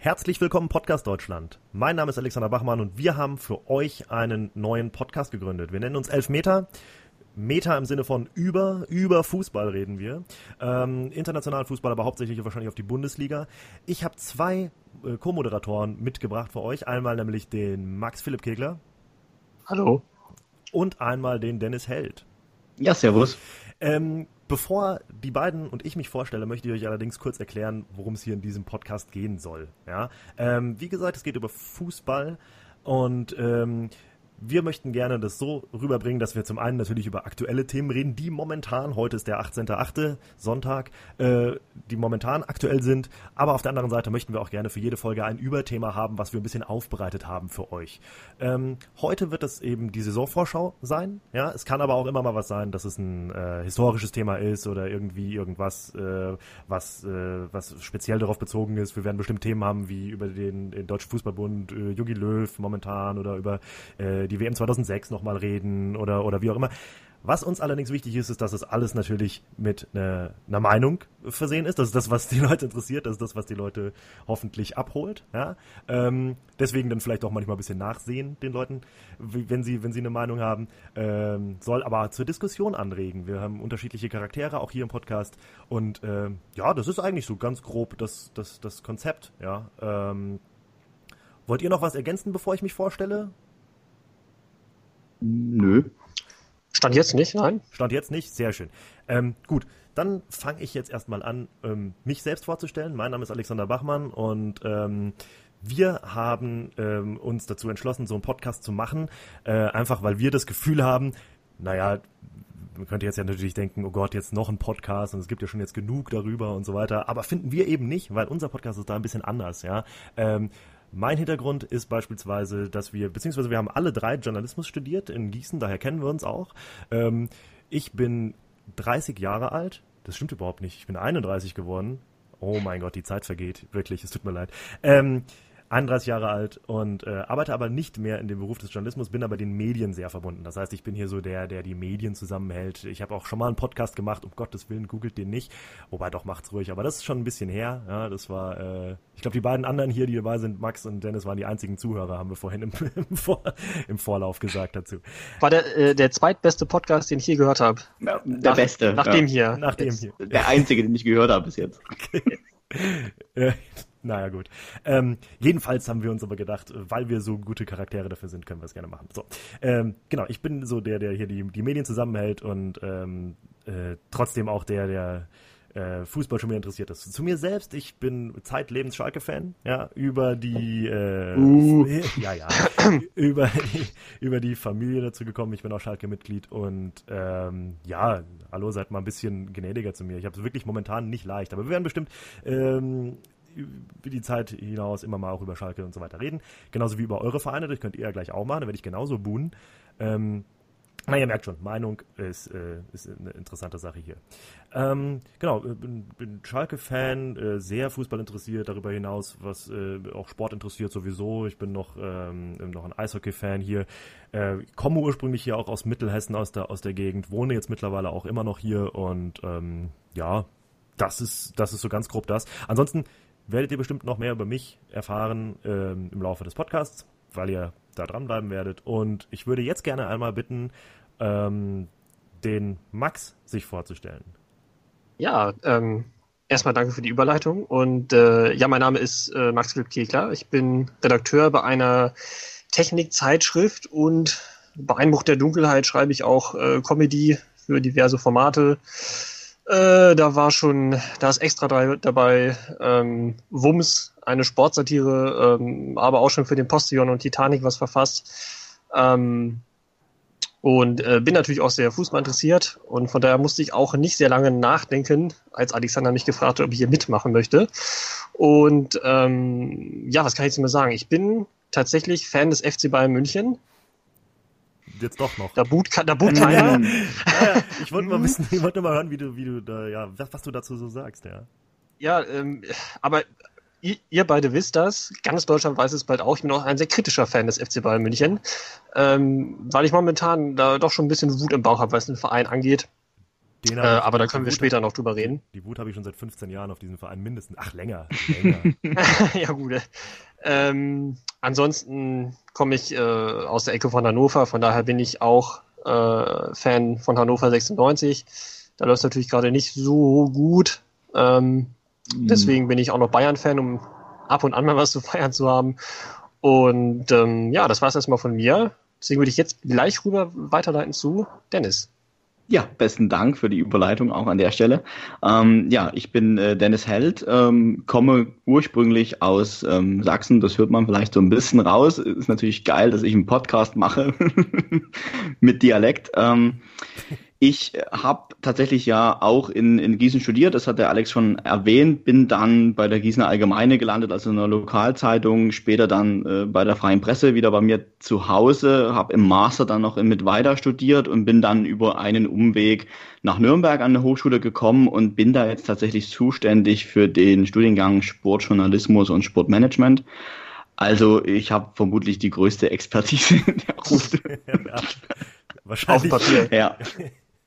Herzlich willkommen Podcast Deutschland. Mein Name ist Alexander Bachmann und wir haben für euch einen neuen Podcast gegründet. Wir nennen uns Elfmeter. Meta im Sinne von über, über Fußball reden wir. Ähm, internationalen Fußball, aber hauptsächlich wahrscheinlich auf die Bundesliga. Ich habe zwei äh, Co-Moderatoren mitgebracht für euch. Einmal nämlich den Max Philipp Kegler. Hallo. Und einmal den Dennis Held. Ja, servus. Ähm, bevor die beiden und ich mich vorstelle, möchte ich euch allerdings kurz erklären, worum es hier in diesem Podcast gehen soll. Ja? Ähm, wie gesagt, es geht über Fußball und ähm, wir möchten gerne das so rüberbringen, dass wir zum einen natürlich über aktuelle Themen reden, die momentan, heute ist der 18.8. Sonntag, äh, die momentan aktuell sind. Aber auf der anderen Seite möchten wir auch gerne für jede Folge ein Überthema haben, was wir ein bisschen aufbereitet haben für euch. Ähm, heute wird es eben die Saisonvorschau sein. Ja, es kann aber auch immer mal was sein, dass es ein äh, historisches Thema ist oder irgendwie irgendwas, äh, was, äh, was speziell darauf bezogen ist. Wir werden bestimmt Themen haben wie über den, den Deutschen Fußballbund, äh, Jogi Löw momentan oder über äh, die WM 2006 nochmal reden oder, oder wie auch immer. Was uns allerdings wichtig ist, ist, dass es alles natürlich mit einer, einer Meinung versehen ist. Das ist das, was die Leute interessiert. Das ist das, was die Leute hoffentlich abholt. Ja? Ähm, deswegen dann vielleicht auch manchmal ein bisschen nachsehen den Leuten, wenn sie, wenn sie eine Meinung haben. Ähm, soll aber zur Diskussion anregen. Wir haben unterschiedliche Charaktere auch hier im Podcast. Und ähm, ja, das ist eigentlich so ganz grob das, das, das Konzept. Ja? Ähm, wollt ihr noch was ergänzen, bevor ich mich vorstelle? Nö. Stand jetzt nicht, nein? Stand jetzt nicht, sehr schön. Ähm, gut, dann fange ich jetzt erstmal an, ähm, mich selbst vorzustellen. Mein Name ist Alexander Bachmann und ähm, wir haben ähm, uns dazu entschlossen, so einen Podcast zu machen, äh, einfach weil wir das Gefühl haben, naja, man könnte jetzt ja natürlich denken, oh Gott, jetzt noch ein Podcast und es gibt ja schon jetzt genug darüber und so weiter, aber finden wir eben nicht, weil unser Podcast ist da ein bisschen anders, ja. Mein Hintergrund ist beispielsweise, dass wir, beziehungsweise wir haben alle drei Journalismus studiert in Gießen, daher kennen wir uns auch. Ähm, ich bin 30 Jahre alt. Das stimmt überhaupt nicht. Ich bin 31 geworden. Oh mein Gott, die Zeit vergeht. Wirklich, es tut mir leid. Ähm, 31 Jahre alt und äh, arbeite aber nicht mehr in dem Beruf des Journalismus, bin aber den Medien sehr verbunden. Das heißt, ich bin hier so der, der die Medien zusammenhält. Ich habe auch schon mal einen Podcast gemacht, um Gottes Willen, googelt den nicht. Wobei doch macht's ruhig, aber das ist schon ein bisschen her. Ja, das war, äh, ich glaube, die beiden anderen hier, die dabei sind, Max und Dennis, waren die einzigen Zuhörer, haben wir vorhin im, im, Vor, im Vorlauf gesagt dazu. War der, äh, der zweitbeste Podcast, den ich je gehört habe. Ja, der nach, beste. Nach ja. dem hier. Nach dem hier. Der einzige, den ich gehört habe bis jetzt. Äh, naja, gut. Ähm, jedenfalls haben wir uns aber gedacht, weil wir so gute Charaktere dafür sind, können wir es gerne machen. So, ähm, genau, ich bin so der, der hier die, die Medien zusammenhält und ähm, äh, trotzdem auch der, der äh, Fußball schon mehr interessiert ist. Zu mir selbst, ich bin zeitlebens Schalke-Fan, ja, über die, äh, Uh. ja, ja, über, die, über die Familie dazu gekommen. Ich bin auch Schalke-Mitglied und ähm, ja, hallo, seid mal ein bisschen gnädiger zu mir. Ich habe es wirklich momentan nicht leicht, aber wir werden bestimmt ähm, über die Zeit hinaus immer mal auch über Schalke und so weiter reden. Genauso wie über eure Vereine, das könnt ihr ja gleich auch machen, da werde ich genauso buhen. Ähm, na, ihr merkt schon, Meinung ist, äh, ist eine interessante Sache hier. Ähm, genau, äh, bin, bin Schalke-Fan, äh, sehr Fußball interessiert, darüber hinaus, was äh, auch Sport interessiert sowieso. Ich bin noch, ähm, noch ein Eishockey-Fan hier. Äh, komme ursprünglich hier auch aus Mittelhessen, aus der, aus der Gegend, wohne jetzt mittlerweile auch immer noch hier und ähm, ja, das ist, das ist so ganz grob das. Ansonsten werdet ihr bestimmt noch mehr über mich erfahren ähm, im Laufe des Podcasts, weil ihr da dranbleiben werdet. Und ich würde jetzt gerne einmal bitten, ähm, den Max sich vorzustellen. Ja, ähm, erstmal danke für die Überleitung. Und äh, ja, mein Name ist äh, Max Philipp Kegler. Ich bin Redakteur bei einer Technikzeitschrift und bei Einbruch der Dunkelheit schreibe ich auch äh, Comedy für diverse Formate. Äh, da war schon, da ist extra drei dabei, ähm, Wums, eine Sportsatire, ähm, aber auch schon für den Postillon und Titanic was verfasst. Ähm, und äh, bin natürlich auch sehr Fußball interessiert und von daher musste ich auch nicht sehr lange nachdenken, als Alexander mich gefragt hat, ob ich hier mitmachen möchte. Und ähm, ja, was kann ich jetzt mal sagen? Ich bin tatsächlich Fan des FC Bayern München. Jetzt doch noch. Da boot, da boot keiner. ja, ich wollte mal wissen, ich wollte mal hören, wie du, wie du da, ja, was, was du dazu so sagst, ja. Ja, ähm, aber ihr, ihr beide wisst das, ganz Deutschland weiß es bald auch, ich bin auch ein sehr kritischer Fan des FC Bayern München, ähm, weil ich momentan da doch schon ein bisschen Wut im Bauch habe, was den Verein angeht. Äh, aber da können wir später noch drüber reden. Die Wut habe ich schon seit 15 Jahren auf diesen Verein mindestens. Ach, länger. länger. ja, gut. Ähm, ansonsten komme ich äh, aus der Ecke von Hannover, von daher bin ich auch äh, Fan von Hannover 96. Da läuft es natürlich gerade nicht so gut. Ähm, mhm. Deswegen bin ich auch noch Bayern-Fan, um ab und an mal was zu feiern zu haben. Und ähm, ja, das war es erstmal von mir. Deswegen würde ich jetzt gleich rüber weiterleiten zu Dennis. Ja, besten Dank für die Überleitung auch an der Stelle. Ähm, ja, ich bin äh, Dennis Held, ähm, komme ursprünglich aus ähm, Sachsen. Das hört man vielleicht so ein bisschen raus. Ist natürlich geil, dass ich einen Podcast mache mit Dialekt. Ich habe tatsächlich ja auch in, in Gießen studiert, das hat der Alex schon erwähnt, bin dann bei der Gießener Allgemeine gelandet, also in einer Lokalzeitung, später dann äh, bei der Freien Presse wieder bei mir zu Hause, habe im Master dann noch mit weiter studiert und bin dann über einen Umweg nach Nürnberg an der Hochschule gekommen und bin da jetzt tatsächlich zuständig für den Studiengang Sportjournalismus und Sportmanagement. Also ich habe vermutlich die größte Expertise in der Runde. ja, wahrscheinlich. Auf Papier. Ja.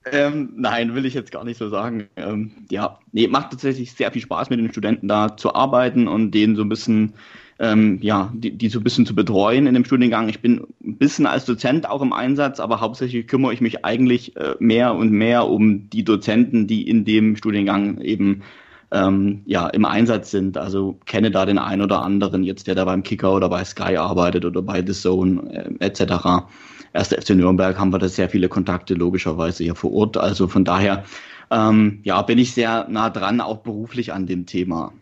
Ähm, nein, will ich jetzt gar nicht so sagen. Ähm, ja, nee, macht tatsächlich sehr viel Spaß mit den Studenten da zu arbeiten und denen so ein bisschen, ähm, ja, die, die so ein bisschen zu betreuen in dem Studiengang. Ich bin ein bisschen als Dozent auch im Einsatz, aber hauptsächlich kümmere ich mich eigentlich äh, mehr und mehr um die Dozenten, die in dem Studiengang eben ähm, ja, im Einsatz sind. Also kenne da den einen oder anderen jetzt, der da beim Kicker oder bei Sky arbeitet oder bei The Zone äh, etc erst FC Nürnberg haben wir da sehr viele Kontakte logischerweise hier vor Ort. Also von daher ähm, ja, bin ich sehr nah dran, auch beruflich an dem Thema.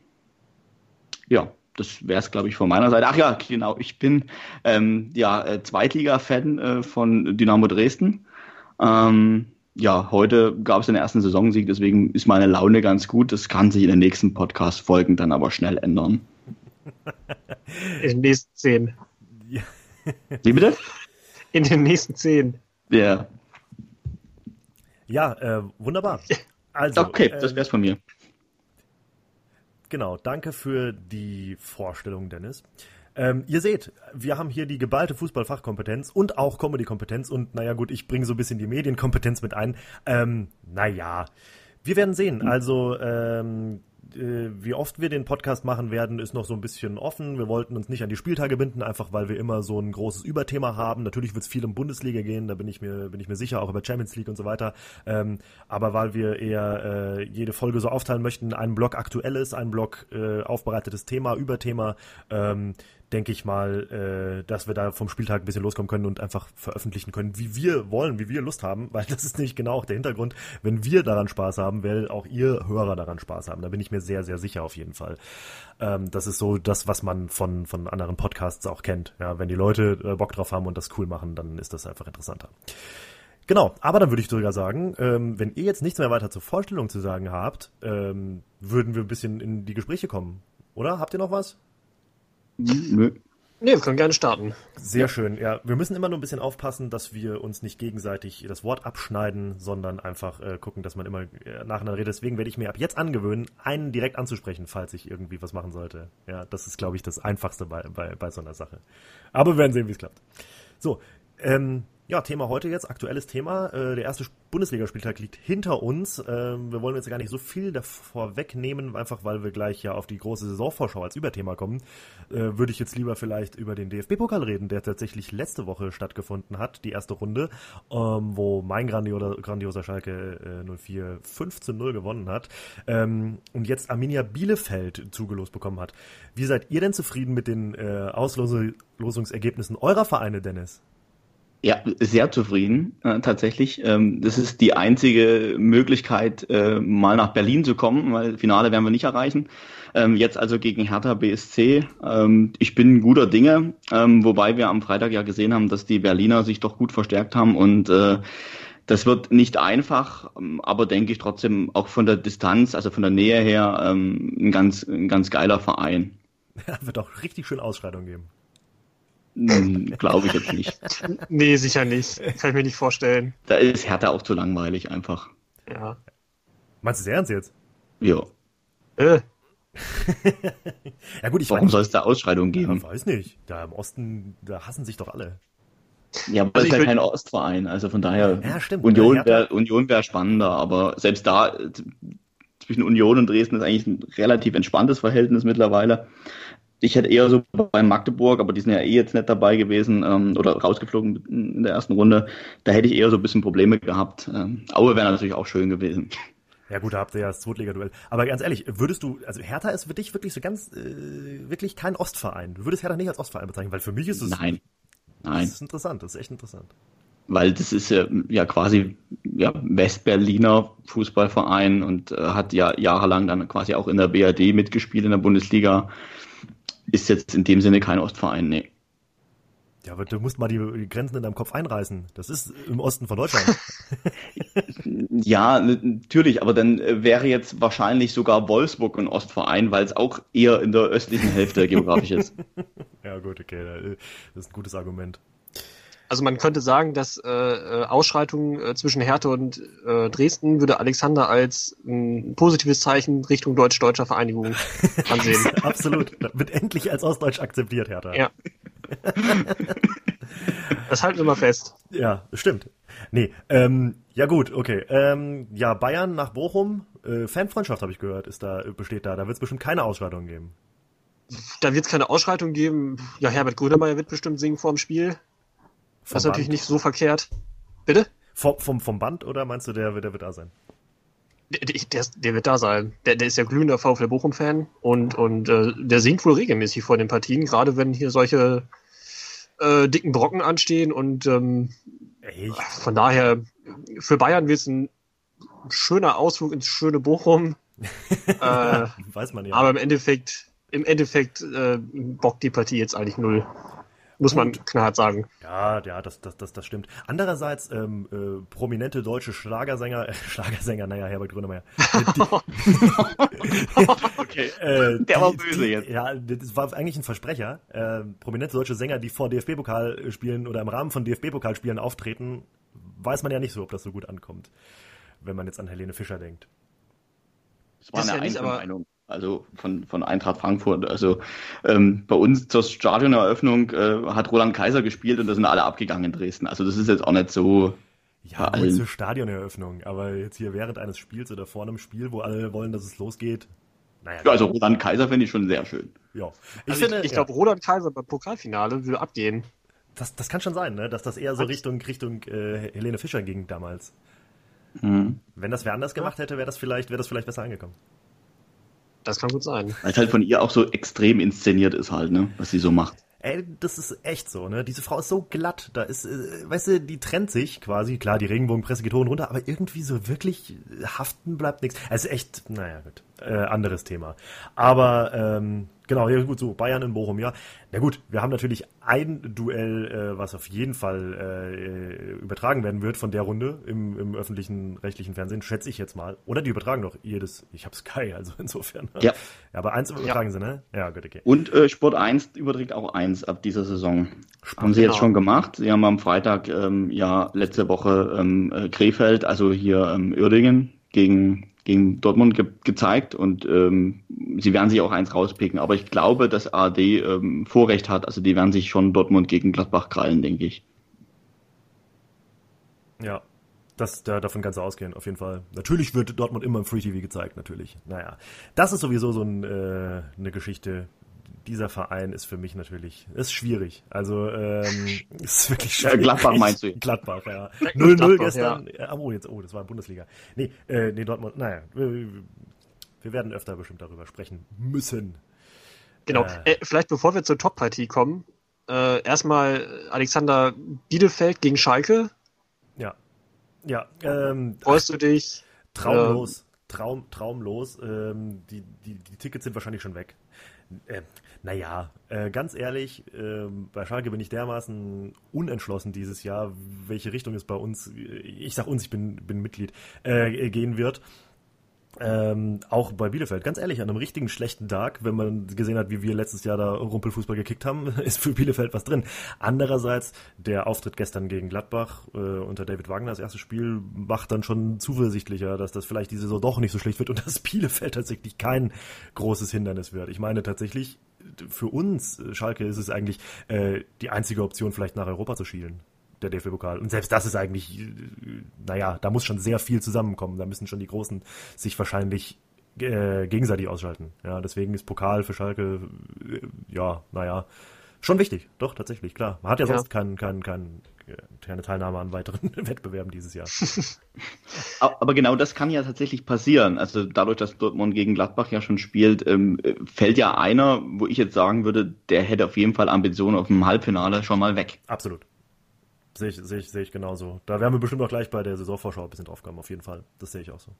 Ja, das wäre es, glaube ich, von meiner Seite. Ach ja, genau, ich bin ähm, ja äh, Zweitliga-Fan äh, von Dynamo Dresden. Ähm, ja, heute gab es den ersten Saisonsieg, deswegen ist meine Laune ganz gut. Das kann sich in den nächsten Podcast-Folgen dann aber schnell ändern. In den nächsten zehn. Wie bitte? In den nächsten zehn. Ja. Ja, äh, wunderbar. Also, okay, das wär's von mir. Genau, danke für die Vorstellung, Dennis. Ähm, ihr seht, wir haben hier die geballte Fußballfachkompetenz und auch Comedy-Kompetenz und naja gut, ich bringe so ein bisschen die Medienkompetenz mit ein. Ähm, naja, wir werden sehen. Also ähm, äh, wie oft wir den Podcast machen werden, ist noch so ein bisschen offen. Wir wollten uns nicht an die Spieltage binden, einfach weil wir immer so ein großes Überthema haben. Natürlich wird es viel um Bundesliga gehen, da bin ich mir, bin ich mir sicher, auch über Champions League und so weiter. Ähm, aber weil wir eher äh, jede Folge so aufteilen möchten, einen Block aktuelles, einen Block äh, aufbereitetes Thema, Überthema, ähm, denke ich mal, äh, dass wir da vom Spieltag ein bisschen loskommen können und einfach veröffentlichen können, wie wir wollen, wie wir Lust haben, weil das ist nämlich genau auch der Hintergrund. Wenn wir daran Spaß haben, will auch ihr Hörer daran Spaß haben. Da bin ich mir sehr, sehr sicher auf jeden Fall. Ähm, das ist so das, was man von, von anderen Podcasts auch kennt. Ja, wenn die Leute äh, Bock drauf haben und das cool machen, dann ist das einfach interessanter. Genau, aber dann würde ich sogar sagen, ähm, wenn ihr jetzt nichts mehr weiter zur Vorstellung zu sagen habt, ähm, würden wir ein bisschen in die Gespräche kommen. Oder? Habt ihr noch was? Nö. Nee, wir können gerne starten. Sehr ja. schön. Ja, wir müssen immer nur ein bisschen aufpassen, dass wir uns nicht gegenseitig das Wort abschneiden, sondern einfach äh, gucken, dass man immer äh, nacheinander redet. Deswegen werde ich mir ab jetzt angewöhnen, einen direkt anzusprechen, falls ich irgendwie was machen sollte. Ja, das ist, glaube ich, das Einfachste bei, bei, bei so einer Sache. Aber wir werden sehen, wie es klappt. So, ähm, ja, Thema heute jetzt, aktuelles Thema. Äh, der erste Bundesligaspieltag liegt hinter uns. Ähm, wir wollen jetzt gar nicht so viel davor wegnehmen, einfach weil wir gleich ja auf die große Saisonvorschau als Überthema kommen. Äh, würde ich jetzt lieber vielleicht über den DFB-Pokal reden, der tatsächlich letzte Woche stattgefunden hat, die erste Runde, ähm, wo mein grandioser, Schalke äh, 04 5 zu 0 gewonnen hat ähm, und jetzt Arminia Bielefeld zugelost bekommen hat. Wie seid ihr denn zufrieden mit den äh, Auslosungsergebnissen eurer Vereine, Dennis? Ja, sehr zufrieden äh, tatsächlich. Ähm, das ist die einzige Möglichkeit, äh, mal nach Berlin zu kommen, weil Finale werden wir nicht erreichen. Ähm, jetzt also gegen Hertha BSC. Ähm, ich bin guter Dinge, ähm, wobei wir am Freitag ja gesehen haben, dass die Berliner sich doch gut verstärkt haben und äh, das wird nicht einfach, ähm, aber denke ich trotzdem auch von der Distanz, also von der Nähe her, ähm, ein ganz, ein ganz geiler Verein. Ja, wird auch richtig schön Ausschreitungen geben. Hm, Glaube ich jetzt nicht. nee, sicher nicht. Kann ich mir nicht vorstellen. Da ist Hertha auch zu langweilig einfach. Ja. Meinst du es ernst jetzt? Ja. Äh. ja gut, ich Warum soll es da Ausschreitungen geben? Ich weiß nicht. Da im Osten, da hassen sich doch alle. Ja, aber also es ist ja kein Ostverein, also von daher ja, stimmt, Union wäre Union wär spannender, aber selbst da zwischen Union und Dresden ist eigentlich ein relativ entspanntes Verhältnis mittlerweile. Ich hätte eher so bei Magdeburg, aber die sind ja eh jetzt nicht dabei gewesen ähm, oder rausgeflogen in der ersten Runde. Da hätte ich eher so ein bisschen Probleme gehabt. Ähm, Aue wäre natürlich auch schön gewesen. Ja gut, da habt ihr ja das Zweitliga-Duell. Aber ganz ehrlich, würdest du, also Hertha ist für dich wirklich so ganz, äh, wirklich kein Ostverein. Du würdest Hertha nicht als Ostverein bezeichnen, weil für mich ist es... Nein, nein. Das ist interessant, das ist echt interessant weil das ist ja, ja quasi ja, Westberliner Fußballverein und äh, hat ja jahrelang dann quasi auch in der BRD mitgespielt in der Bundesliga. Ist jetzt in dem Sinne kein Ostverein, nee. Ja, aber du musst mal die Grenzen in deinem Kopf einreißen. Das ist im Osten von Deutschland. ja, natürlich, aber dann äh, wäre jetzt wahrscheinlich sogar Wolfsburg ein Ostverein, weil es auch eher in der östlichen Hälfte geografisch ist. ja, gut, okay, das ist ein gutes Argument. Also man könnte sagen, dass äh, äh, Ausschreitungen äh, zwischen Hertha und äh, Dresden würde Alexander als ein positives Zeichen Richtung deutsch-deutscher Vereinigung ansehen. Absolut. Wird endlich als Ostdeutsch akzeptiert, Hertha. Ja. das halten wir mal fest. Ja, stimmt. Nee, ähm, ja gut, okay. Ähm, ja, Bayern nach Bochum, äh, Fanfreundschaft habe ich gehört, ist da, besteht da. Da wird es bestimmt keine Ausschreitungen geben. Da wird es keine Ausschreitung geben. Ja, Herbert Grönemeyer wird bestimmt singen vorm Spiel. Das ist natürlich nicht so verkehrt. Bitte? Vom, vom, vom Band oder meinst du, der, der wird da sein? Der, der, der wird da sein. Der, der ist ja glühender VfL Bochum-Fan und, und äh, der singt wohl regelmäßig vor den Partien, gerade wenn hier solche äh, dicken Brocken anstehen und ähm, von daher für Bayern wird es ein schöner Ausflug ins schöne Bochum. äh, Weiß man ja. Aber im Endeffekt, im Endeffekt äh, bockt die Partie jetzt eigentlich null muss man knallhart sagen. Ja, ja, das, das, das, das stimmt. Andererseits, ähm, äh, prominente deutsche Schlagersänger, äh, Schlagersänger, naja, Herbert Grönemeyer. okay, äh, der war böse die, jetzt. Ja, das war eigentlich ein Versprecher. Äh, prominente deutsche Sänger, die vor DFB-Pokal spielen oder im Rahmen von DFB-Pokalspielen auftreten, weiß man ja nicht so, ob das so gut ankommt, wenn man jetzt an Helene Fischer denkt. Das war das eine ja nicht, Meinung also von, von Eintracht Frankfurt. Also ähm, bei uns zur Stadioneröffnung äh, hat Roland Kaiser gespielt und da sind alle abgegangen in Dresden. Also das ist jetzt auch nicht so. Ja, wohl zur Stadioneröffnung, aber jetzt hier während eines Spiels oder vor einem Spiel, wo alle wollen, dass es losgeht. Naja, ja, also Roland Kaiser finde ich schon sehr schön. Ja. Ich, also ich, ich glaube, ja. Roland Kaiser beim Pokalfinale würde abgehen. Das, das kann schon sein, ne? dass das eher so Richtung, Richtung äh, Helene Fischer ging damals. Mhm. Wenn das wer anders gemacht hätte, wäre das vielleicht, wäre das vielleicht besser angekommen. Das kann gut sein. Weil es halt von ihr auch so extrem inszeniert ist halt, ne? Was sie so macht. Ey, das ist echt so, ne? Diese Frau ist so glatt. Da ist, äh, weißt du, die trennt sich quasi. Klar, die Regenbogenpresse geht hoch und runter, aber irgendwie so wirklich haften bleibt nichts. Es ist echt, naja, gut. Äh, anderes Thema. Aber, ähm, Genau, ja gut, so Bayern in Bochum, ja. Na gut, wir haben natürlich ein Duell, äh, was auf jeden Fall äh, übertragen werden wird von der Runde im, im öffentlichen rechtlichen Fernsehen, schätze ich jetzt mal. Oder die übertragen doch jedes, ich habe Sky, also insofern. Ja. ja aber eins übertragen ja. sie, ne? Ja, gut, okay. Und äh, Sport 1 überträgt auch eins ab dieser Saison. Sport, haben sie jetzt genau. schon gemacht. Sie haben am Freitag, ähm, ja, letzte Woche ähm, äh, Krefeld, also hier ähm, Uerdingen gegen gegen Dortmund ge gezeigt und ähm, sie werden sich auch eins rauspicken. Aber ich glaube, dass ARD ähm, Vorrecht hat. Also die werden sich schon Dortmund gegen Gladbach krallen, denke ich. Ja, das, da, davon kannst du ausgehen, auf jeden Fall. Natürlich wird Dortmund immer im Free TV gezeigt, natürlich. Naja, das ist sowieso so ein, äh, eine Geschichte, dieser Verein ist für mich natürlich, ist schwierig. Also ähm, ist wirklich schwierig. Gladbach meinst du? Gladbach, ja. 0-0 gestern. Ja. Oh, jetzt, oh, das war Bundesliga. Nee, äh, nee, Dortmund, naja, wir, wir werden öfter bestimmt darüber sprechen müssen. Genau. Äh, äh, vielleicht bevor wir zur Top-Partie kommen, äh, erstmal Alexander Bielefeld gegen Schalke. Ja. Ja. Ähm, Freust du dich? Traumlos. Ähm, Traum, traumlos. Ähm, die, die, die Tickets sind wahrscheinlich schon weg. Äh, naja, äh, ganz ehrlich, äh, bei Schalke bin ich dermaßen unentschlossen dieses Jahr, welche Richtung es bei uns, ich sag uns, ich bin, bin Mitglied, äh, gehen wird. Ähm, auch bei Bielefeld, ganz ehrlich, an einem richtigen schlechten Tag, wenn man gesehen hat, wie wir letztes Jahr da Rumpelfußball gekickt haben, ist für Bielefeld was drin. Andererseits, der Auftritt gestern gegen Gladbach äh, unter David Wagner, das erste Spiel, macht dann schon zuversichtlicher, dass das vielleicht diese Saison doch nicht so schlecht wird und dass Bielefeld tatsächlich kein großes Hindernis wird. Ich meine tatsächlich, für uns, Schalke, ist es eigentlich äh, die einzige Option, vielleicht nach Europa zu schielen. Der DFB-Pokal. Und selbst das ist eigentlich, äh, naja, da muss schon sehr viel zusammenkommen. Da müssen schon die Großen sich wahrscheinlich äh, gegenseitig ausschalten. Ja, deswegen ist Pokal für Schalke, äh, ja, naja, schon wichtig. Doch, tatsächlich, klar. Man hat ja, ja. sonst keinen, keinen, keinen, keine Teilnahme an weiteren Wettbewerben dieses Jahr. Aber genau das kann ja tatsächlich passieren. Also dadurch, dass Dortmund gegen Gladbach ja schon spielt, ähm, fällt ja einer, wo ich jetzt sagen würde, der hätte auf jeden Fall Ambitionen auf dem Halbfinale schon mal weg. Absolut. Sehe ich, sehe ich, sehe ich genauso. Da werden wir bestimmt auch gleich bei der Saisonvorschau ein bisschen drauf kommen, auf jeden Fall. Das sehe ich auch so.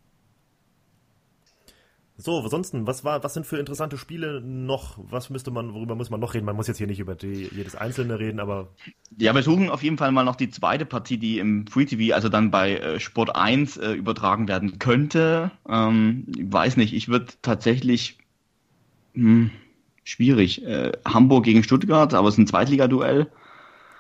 So, ansonsten, was war, was sind für interessante Spiele noch? Was müsste man, worüber muss man noch reden? Man muss jetzt hier nicht über die, jedes einzelne reden, aber. Ja, wir suchen auf jeden Fall mal noch die zweite Partie, die im Free TV, also dann bei äh, Sport 1 äh, übertragen werden könnte. Ähm, weiß nicht, ich würde tatsächlich hm, schwierig. Äh, Hamburg gegen Stuttgart, aber es ist ein Zweitligaduell.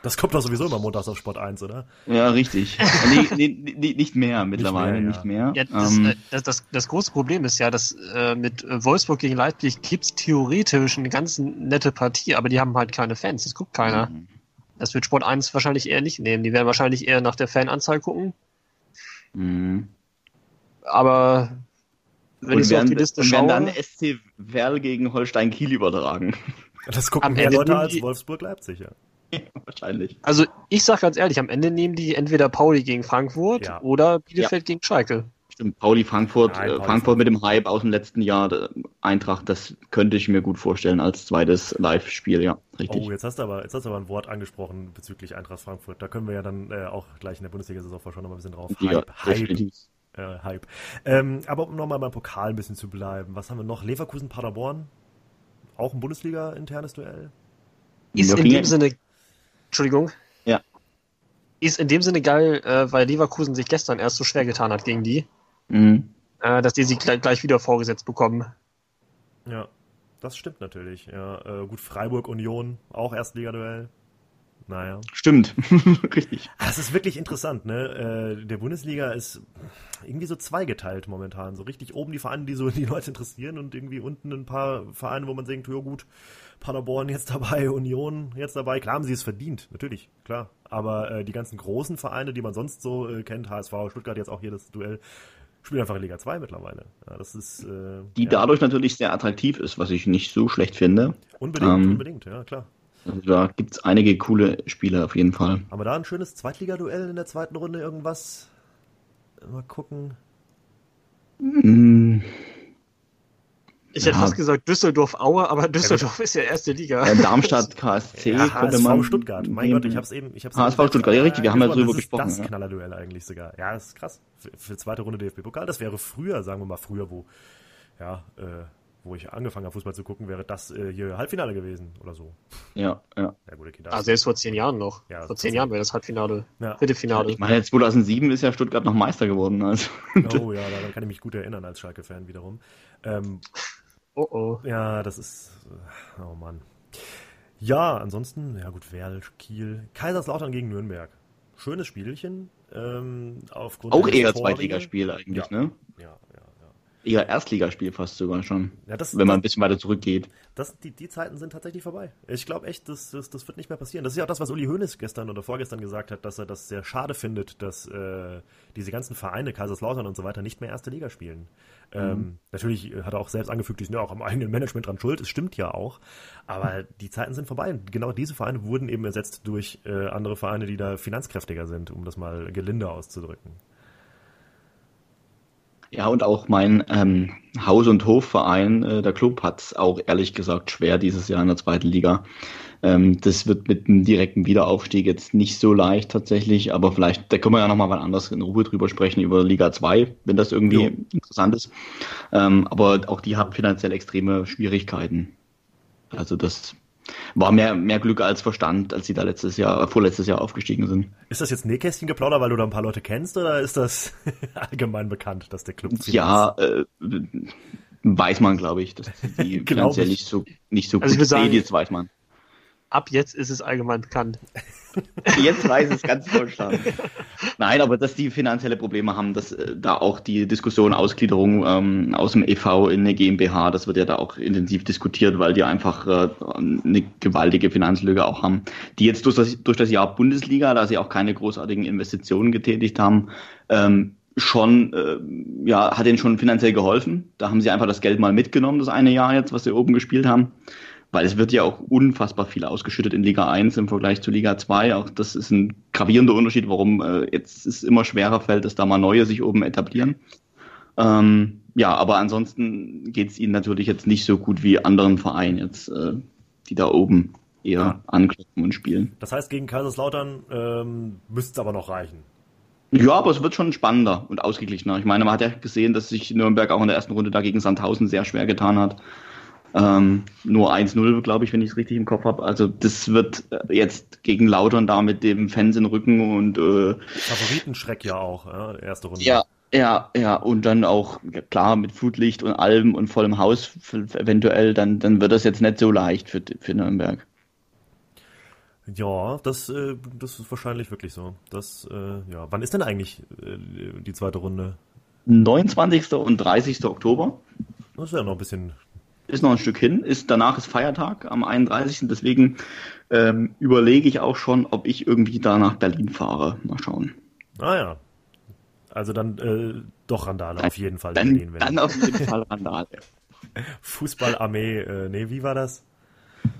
Das kommt doch sowieso immer montags auf Sport 1, oder? Ja, richtig. nee, nee, nee, nicht mehr mittlerweile, nicht mehr. Nicht mehr. Ja, das, ähm, äh, das, das, das, große Problem ist ja, dass äh, mit Wolfsburg gegen Leipzig gibt's theoretisch eine ganz nette Partie, aber die haben halt keine Fans, das guckt keiner. Mhm. Das wird Sport 1 wahrscheinlich eher nicht nehmen. Die werden wahrscheinlich eher nach der Fananzahl gucken. Mhm. Aber wenn und ich so werden, auf die Liste schaue... werden dann SC Werl gegen Holstein Kiel übertragen. Das gucken mehr Leute als Wolfsburg-Leipzig, ja. Wahrscheinlich. Also ich sag ganz ehrlich, am Ende nehmen die entweder Pauli gegen Frankfurt ja. oder Bielefeld ja. gegen Schalke. Stimmt, Pauli Frankfurt, Nein, äh, Pauli Frankfurt mit dem Hype aus dem letzten Jahr, Eintracht, das könnte ich mir gut vorstellen als zweites Live-Spiel, ja, richtig. Oh, jetzt hast du aber, jetzt hast du aber ein Wort angesprochen bezüglich Eintracht Frankfurt. Da können wir ja dann äh, auch gleich in der Bundesliga-Saison schon noch mal ein bisschen drauf. Hype, ja, Hype. Äh, Hype. Ähm, aber um nochmal beim Pokal ein bisschen zu bleiben, was haben wir noch? Leverkusen, Paderborn? Auch ein Bundesliga-internes Duell? Ist in dem Sinne Entschuldigung. Ja. Ist in dem Sinne geil, äh, weil Leverkusen sich gestern erst so schwer getan hat gegen die, mhm. äh, dass die sie gleich, gleich, wieder vorgesetzt bekommen. Ja, das stimmt natürlich. Ja, äh, gut, Freiburg Union, auch Erstligaduell. Naja. Stimmt, richtig. Es ist wirklich interessant, ne? Äh, der Bundesliga ist irgendwie so zweigeteilt momentan. So richtig oben die Vereine, die so die Leute interessieren und irgendwie unten ein paar Vereine, wo man denkt, ja gut, Paderborn jetzt dabei, Union jetzt dabei. Klar haben sie es verdient, natürlich, klar. Aber äh, die ganzen großen Vereine, die man sonst so äh, kennt, HSV, Stuttgart jetzt auch hier das Duell, spielen einfach in Liga 2 mittlerweile. Ja, das ist, äh, die ja. dadurch natürlich sehr attraktiv ist, was ich nicht so schlecht finde. Unbedingt, ähm, unbedingt, ja klar. Also da gibt es einige coole Spiele auf jeden Fall. Haben wir da ein schönes Zweitligaduell in der zweiten Runde irgendwas? Mal gucken. Mm. Ich ja. hätte fast gesagt Düsseldorf-Aue, aber Düsseldorf ja, ist ja erste Liga. Ja, Darmstadt, KSC, ja, HSV man. Stuttgart. Mein Gott, ich hab's eben. Ich hab's HSV Stuttgart, ja richtig, wir haben ja drüber gesprochen. Das ist das Knallerduell eigentlich sogar. Ja, das ist krass. Für, für zweite Runde DFB-Pokal, das wäre früher, sagen wir mal früher, wo, ja, äh, wo ich angefangen habe, Fußball zu gucken, wäre das äh, hier Halbfinale gewesen oder so. Ja, ja. ja gute Kinder. Ah, selbst vor zehn Jahren noch. Ja, vor zehn Jahren wäre das Halbfinale. Ja. Viertelfinale. Ich meine, 2007 ist ja Stuttgart noch Meister geworden. Also. Oh ja, daran kann ich mich gut erinnern als Schalke-Fan wiederum. Ähm, Oh oh. Ja, das ist. Äh, oh Mann. Ja, ansonsten, ja gut, Werl, Kiel, Kaiserslautern gegen Nürnberg. Schönes Spielchen. Ähm, aufgrund Auch eher Zweitligaspiel eigentlich, ja. ne? Ja, ja eher Erstligaspiel fast sogar schon. Ja, das, wenn man ein bisschen weiter zurückgeht. Das, die, die Zeiten sind tatsächlich vorbei. Ich glaube echt, das, das, das wird nicht mehr passieren. Das ist ja auch das, wasUli Hoeneß gestern oder vorgestern gesagt hat, dass er das sehr schade findet, dass äh, diese ganzen Vereine, Kaiserslautern und so weiter, nicht mehr erste Liga spielen. Mhm. Ähm, natürlich hat er auch selbst angefügt, die sind ja auch am eigenen Management dran schuld. Es stimmt ja auch. Aber die Zeiten sind vorbei. Genau diese Vereine wurden eben ersetzt durch äh, andere Vereine, die da finanzkräftiger sind, um das mal gelinde auszudrücken. Ja, und auch mein ähm, Haus- und Hofverein, äh, der Club, hat es auch ehrlich gesagt schwer dieses Jahr in der zweiten Liga. Ähm, das wird mit einem direkten Wiederaufstieg jetzt nicht so leicht tatsächlich, aber vielleicht, da können wir ja nochmal mal anders in Ruhe drüber sprechen, über Liga 2, wenn das irgendwie jo. interessant ist. Ähm, aber auch die haben finanziell extreme Schwierigkeiten. Also das war mehr, mehr Glück als Verstand, als sie da letztes Jahr, vorletztes Jahr aufgestiegen sind. Ist das jetzt Nähkästchen geplaudert, weil du da ein paar Leute kennst, oder ist das allgemein bekannt, dass der Club Ja, äh, weiß man, glaube ich, dass die finanziell nicht so, nicht so also gut steht, jetzt weiß man. Ab jetzt ist es allgemein bekannt. Jetzt weiß es ganz Deutschland. Nein, aber dass die finanzielle Probleme haben, dass äh, da auch die Diskussion Ausgliederung ähm, aus dem EV in eine GmbH, das wird ja da auch intensiv diskutiert, weil die einfach äh, eine gewaltige Finanzlücke auch haben, die jetzt durch das, durch das Jahr Bundesliga, da sie auch keine großartigen Investitionen getätigt haben, ähm, schon, äh, ja, hat ihnen schon finanziell geholfen. Da haben sie einfach das Geld mal mitgenommen, das eine Jahr jetzt, was sie oben gespielt haben. Weil es wird ja auch unfassbar viel ausgeschüttet in Liga 1 im Vergleich zu Liga 2. Auch das ist ein gravierender Unterschied, warum äh, jetzt es immer schwerer fällt, dass da mal neue sich oben etablieren. Ähm, ja, aber ansonsten geht es ihnen natürlich jetzt nicht so gut wie anderen Vereinen jetzt, äh, die da oben eher ja. anklopfen und spielen. Das heißt, gegen Kaiserslautern ähm, müsste es aber noch reichen. Ja, aber es wird schon spannender und ausgeglichener. Ich meine, man hat ja gesehen, dass sich Nürnberg auch in der ersten Runde dagegen Sandhausen sehr schwer getan hat. Ähm, nur 1-0, glaube ich, wenn ich es richtig im Kopf habe. Also das wird jetzt gegen Lautern da mit dem Fans in Rücken und äh, Favoritenschreck ja auch, ja, erste Runde. Ja, ja, ja, und dann auch, klar, mit Flutlicht und Alben und vollem Haus eventuell, dann, dann wird das jetzt nicht so leicht für, für Nürnberg. Ja, das, äh, das ist wahrscheinlich wirklich so. Das, äh, ja. Wann ist denn eigentlich äh, die zweite Runde? 29. und 30. Oktober. Das ist ja noch ein bisschen. Ist noch ein Stück hin. Ist, danach ist Feiertag am 31. Deswegen ähm, überlege ich auch schon, ob ich irgendwie da nach Berlin fahre. Mal schauen. Ah ja. Also dann äh, doch Randale auf jeden Fall. Dann, Berlin, dann auf jeden Fall Randale. Fußballarmee, äh, nee, wie war das?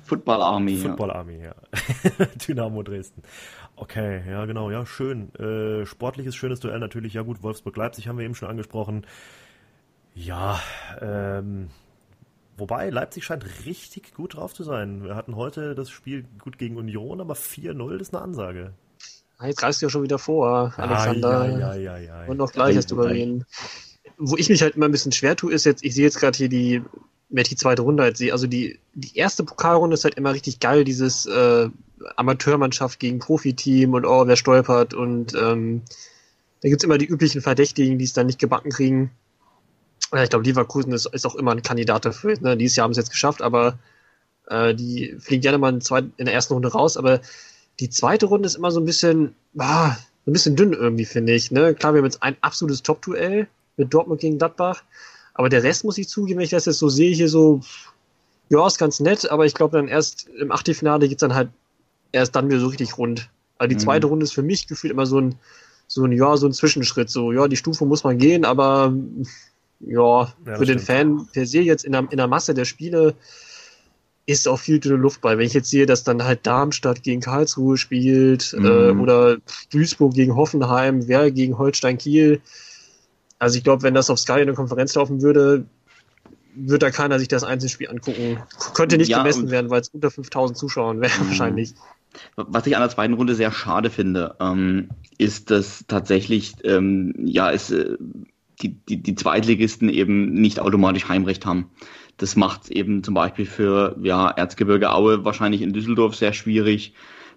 Football Army. Football Army, ja. Dynamo Dresden. Okay, ja, genau, ja, schön. Äh, sportliches, schönes Duell natürlich. Ja, gut, Wolfsburg-Leipzig haben wir eben schon angesprochen. Ja, ähm, wobei Leipzig scheint richtig gut drauf zu sein. Wir hatten heute das Spiel gut gegen Union, aber 4-0 ist eine Ansage. Ah, jetzt greifst du ja schon wieder vor, Alexander. Ja, ja, ja, ja, Und noch gleich hast du überreden. Wo ich mich halt immer ein bisschen schwer tue, ist jetzt, ich sehe jetzt gerade hier die wenn ich die zweite Runde halt sehe. Also die, die erste Pokalrunde ist halt immer richtig geil, dieses äh, Amateurmannschaft gegen Profiteam und oh, wer stolpert und ähm, da gibt's immer die üblichen Verdächtigen, die es dann nicht gebacken kriegen. Ja, ich glaube, Leverkusen ist, ist auch immer ein Kandidat dafür. Ne? Dieses Jahr haben sie es jetzt geschafft, aber äh, die fliegen gerne mal in, zweit, in der ersten Runde raus. Aber die zweite Runde ist immer so ein bisschen, ah, ein bisschen dünn irgendwie, finde ich. Ne? Klar, wir haben jetzt ein absolutes Top-Duell mit Dortmund gegen Gladbach. Aber der Rest muss ich zugeben, wenn ich das jetzt so sehe, hier so, ja, ist ganz nett, aber ich glaube dann erst im Achtelfinale geht's dann halt erst dann wieder so richtig rund. Also die mhm. zweite Runde ist für mich gefühlt immer so ein, so ein, ja, so ein Zwischenschritt. So, ja, die Stufe muss man gehen, aber ja, ja für den Fan per se jetzt in der, in der Masse der Spiele ist auch viel dünne Luft bei. Wenn ich jetzt sehe, dass dann halt Darmstadt gegen Karlsruhe spielt mhm. äh, oder Duisburg gegen Hoffenheim, wer gegen Holstein Kiel, also ich glaube, wenn das auf Sky in der Konferenz laufen würde, wird da keiner sich das Einzelspiel angucken. Könnte nicht ja, gemessen werden, weil es unter 5000 Zuschauern wäre mhm. wahrscheinlich. Was ich an der zweiten Runde sehr schade finde, ähm, ist, dass tatsächlich ähm, ja es äh, die, die, die Zweitligisten eben nicht automatisch Heimrecht haben. Das macht eben zum Beispiel für ja, Erzgebirge Aue wahrscheinlich in Düsseldorf sehr schwierig.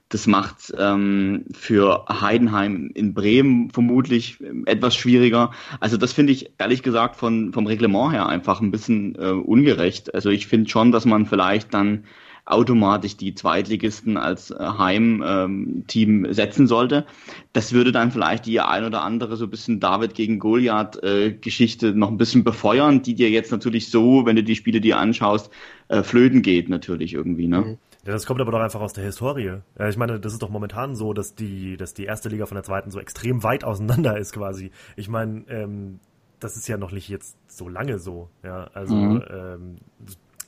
Das macht ähm, für Heidenheim in Bremen vermutlich etwas schwieriger. Also das finde ich ehrlich gesagt von, vom Reglement her einfach ein bisschen äh, ungerecht. Also ich finde schon, dass man vielleicht dann automatisch die Zweitligisten als äh, Heimteam ähm, setzen sollte. Das würde dann vielleicht die ein oder andere so ein bisschen David gegen Goliath äh, Geschichte noch ein bisschen befeuern, die dir jetzt natürlich so, wenn du die Spiele dir anschaust, äh, flöten geht natürlich irgendwie. Ne? Mhm. Ja, das kommt aber doch einfach aus der Historie. Ich meine, das ist doch momentan so, dass die, dass die erste Liga von der zweiten so extrem weit auseinander ist quasi. Ich meine, ähm, das ist ja noch nicht jetzt so lange so. Ja, also mhm. ähm,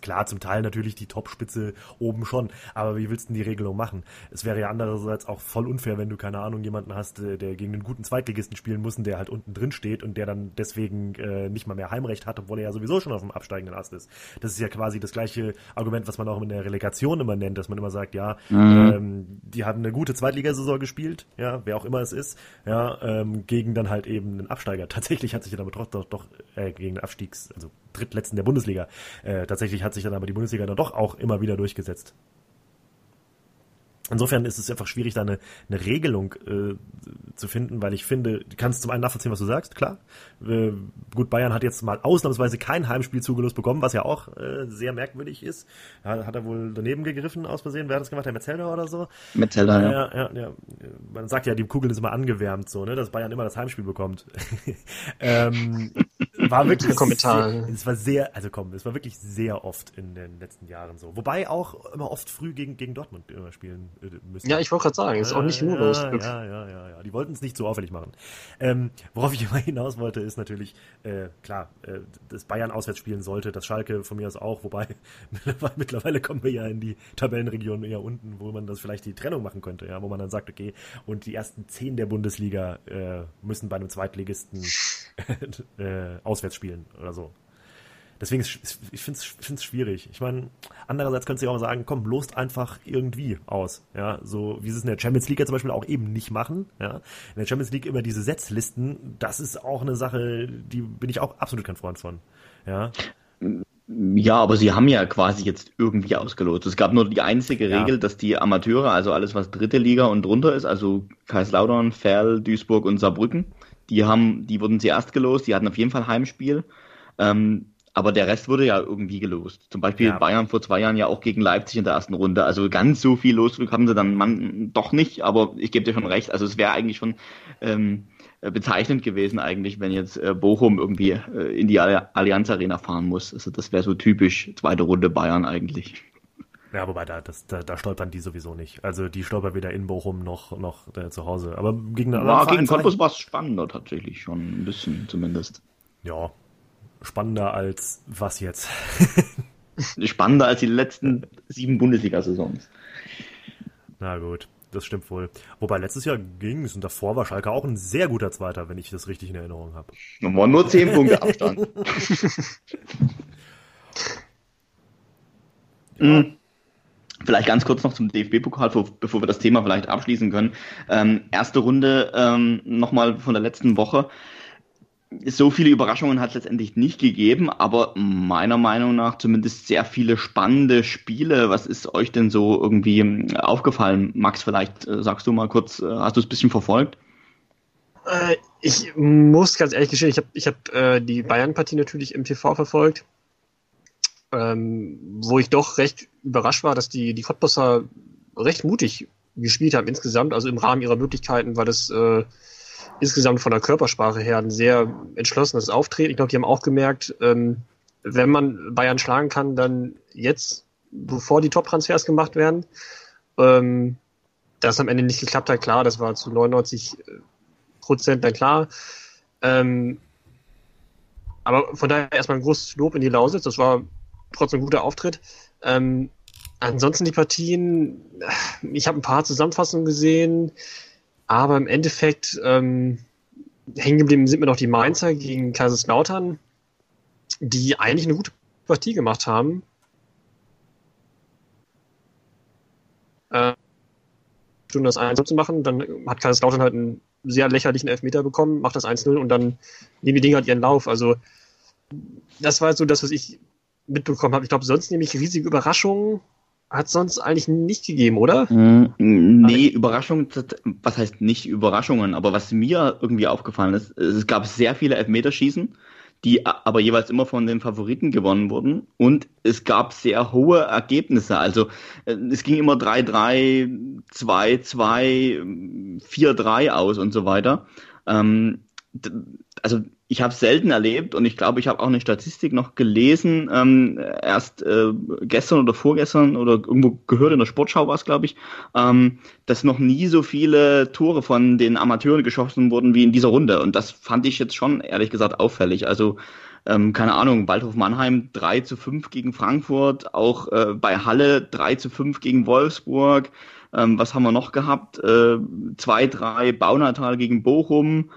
Klar, zum Teil natürlich die Topspitze oben schon, aber wie willst du denn die Regelung machen? Es wäre ja andererseits auch voll unfair, wenn du, keine Ahnung, jemanden hast, äh, der gegen einen guten Zweitligisten spielen muss und der halt unten drin steht und der dann deswegen äh, nicht mal mehr Heimrecht hat, obwohl er ja sowieso schon auf dem absteigenden Ast ist. Das ist ja quasi das gleiche Argument, was man auch in der Relegation immer nennt, dass man immer sagt, ja, mhm. ähm, die haben eine gute Zweitligasaison gespielt, ja, wer auch immer es ist, ja, ähm, gegen dann halt eben einen Absteiger. Tatsächlich hat sich dann aber doch, doch, doch äh, gegen den Abstiegs, also drittletzten der Bundesliga. Äh, tatsächlich hat sich dann aber die Bundesliga dann doch auch immer wieder durchgesetzt. Insofern ist es einfach schwierig, da eine, eine Regelung äh, zu finden, weil ich finde, du kannst zum einen nachvollziehen, was du sagst, klar. Äh, gut, Bayern hat jetzt mal ausnahmsweise kein Heimspiel zugelost bekommen, was ja auch äh, sehr merkwürdig ist. Hat, hat, er wohl daneben gegriffen aus Versehen? Wer hat das gemacht? Der Metzelder oder so? Metzelder, ja. Ja, ja, ja. Man sagt ja, die Kugel ist immer angewärmt, so, ne, dass Bayern immer das Heimspiel bekommt. ähm, war wirklich. Kommentar. Sehr, es war sehr, also komm, es war wirklich sehr oft in den letzten Jahren so. Wobei auch immer oft früh gegen, gegen Dortmund immer spielen äh, müssen. Ja, ich wollte gerade sagen, ist auch nicht nur los. Ja, ja, ja, ja, ja. Die wollten es nicht so auffällig machen. Ähm, worauf ich immer hinaus wollte, ist natürlich, äh, klar, äh, dass Bayern auswärts spielen sollte, das Schalke von mir aus auch, wobei mittlerweile kommen wir ja in die Tabellenregion eher unten, wo man das vielleicht die Trennung machen könnte, ja, wo man dann sagt, okay, und die ersten zehn der Bundesliga äh, müssen bei einem Zweitligisten äh, auswärts spielen oder so. Deswegen, ist, ich finde es schwierig. Ich meine, andererseits könntest du ja auch sagen, komm, bloßt einfach irgendwie aus. Ja, so wie sie es in der Champions League ja zum Beispiel auch eben nicht machen. Ja, in der Champions League immer diese Setzlisten, das ist auch eine Sache, die bin ich auch absolut kein Freund von. Ja. Ja, aber sie haben ja quasi jetzt irgendwie ausgelost. Es gab nur die einzige Regel, ja. dass die Amateure, also alles was dritte Liga und drunter ist, also Kaiserslautern, Ferl, Duisburg und Saarbrücken, die haben, die wurden zuerst gelost, die hatten auf jeden Fall Heimspiel. Ähm, aber der Rest wurde ja irgendwie gelost. Zum Beispiel ja. Bayern vor zwei Jahren ja auch gegen Leipzig in der ersten Runde. Also ganz so viel Losglück haben sie dann man, doch nicht, aber ich gebe dir schon recht. Also es wäre eigentlich schon ähm, bezeichnend gewesen, eigentlich, wenn jetzt äh, Bochum irgendwie äh, in die Allianz Arena fahren muss. Also das wäre so typisch zweite Runde Bayern eigentlich. Ja, wobei da, das, da, da stolpern die sowieso nicht. Also die stolpern weder in Bochum noch, noch äh, zu Hause. Aber gegen ja, gegen Cottbus war es spannender tatsächlich schon, ein bisschen zumindest. Ja, spannender als was jetzt? spannender als die letzten sieben Bundesliga-Saisons. Na gut, das stimmt wohl. Wobei letztes Jahr ging es und davor war Schalke auch ein sehr guter Zweiter, wenn ich das richtig in Erinnerung habe. War nur zehn Punkte Abstand. mhm. Vielleicht ganz kurz noch zum DFB-Pokal, bevor wir das Thema vielleicht abschließen können. Ähm, erste Runde ähm, nochmal von der letzten Woche so viele Überraschungen hat es letztendlich nicht gegeben, aber meiner Meinung nach zumindest sehr viele spannende Spiele. Was ist euch denn so irgendwie ähm, aufgefallen? Max, vielleicht äh, sagst du mal kurz, äh, hast du es ein bisschen verfolgt? Äh, ich muss ganz ehrlich gestehen, ich habe ich hab, äh, die Bayern-Partie natürlich im TV verfolgt, ähm, wo ich doch recht überrascht war, dass die, die Cottbusser recht mutig gespielt haben insgesamt. Also im Rahmen ihrer Möglichkeiten war das insgesamt von der Körpersprache her ein sehr entschlossenes Auftreten. Ich glaube, die haben auch gemerkt, ähm, wenn man Bayern schlagen kann, dann jetzt, bevor die Top-Transfers gemacht werden. Ähm, das am Ende nicht geklappt hat, klar, das war zu 99 Prozent dann klar. Ähm, aber von daher erstmal ein großes Lob in die Lausitz. Das war trotzdem ein guter Auftritt. Ähm, ansonsten die Partien, ich habe ein paar Zusammenfassungen gesehen. Aber im Endeffekt ähm, hängen geblieben sind mir noch die Mainzer gegen Kaiserslautern, die eigentlich eine gute Partie gemacht haben. Äh, das 1 zu machen, dann hat Kaiserslautern halt einen sehr lächerlichen Elfmeter bekommen, macht das 1-0 und dann nehmen die Dinger halt ihren Lauf. Also das war so das, was ich mitbekommen habe. Ich glaube, sonst nämlich riesige Überraschungen hat sonst eigentlich nicht gegeben, oder? Mm, nee, Überraschungen, was heißt nicht Überraschungen, aber was mir irgendwie aufgefallen ist, es gab sehr viele Elfmeterschießen, die aber jeweils immer von den Favoriten gewonnen wurden und es gab sehr hohe Ergebnisse. Also äh, es ging immer 3-3, 2-2, 4-3 aus und so weiter. Ähm, also ich habe selten erlebt und ich glaube, ich habe auch eine Statistik noch gelesen, ähm, erst äh, gestern oder vorgestern oder irgendwo gehört in der Sportschau war es, glaube ich, ähm, dass noch nie so viele Tore von den Amateuren geschossen wurden wie in dieser Runde. Und das fand ich jetzt schon, ehrlich gesagt, auffällig. Also ähm, keine Ahnung, Waldhof Mannheim 3 zu 5 gegen Frankfurt, auch äh, bei Halle 3 zu 5 gegen Wolfsburg. Ähm, was haben wir noch gehabt? Äh, 2-3 Baunatal gegen Bochum.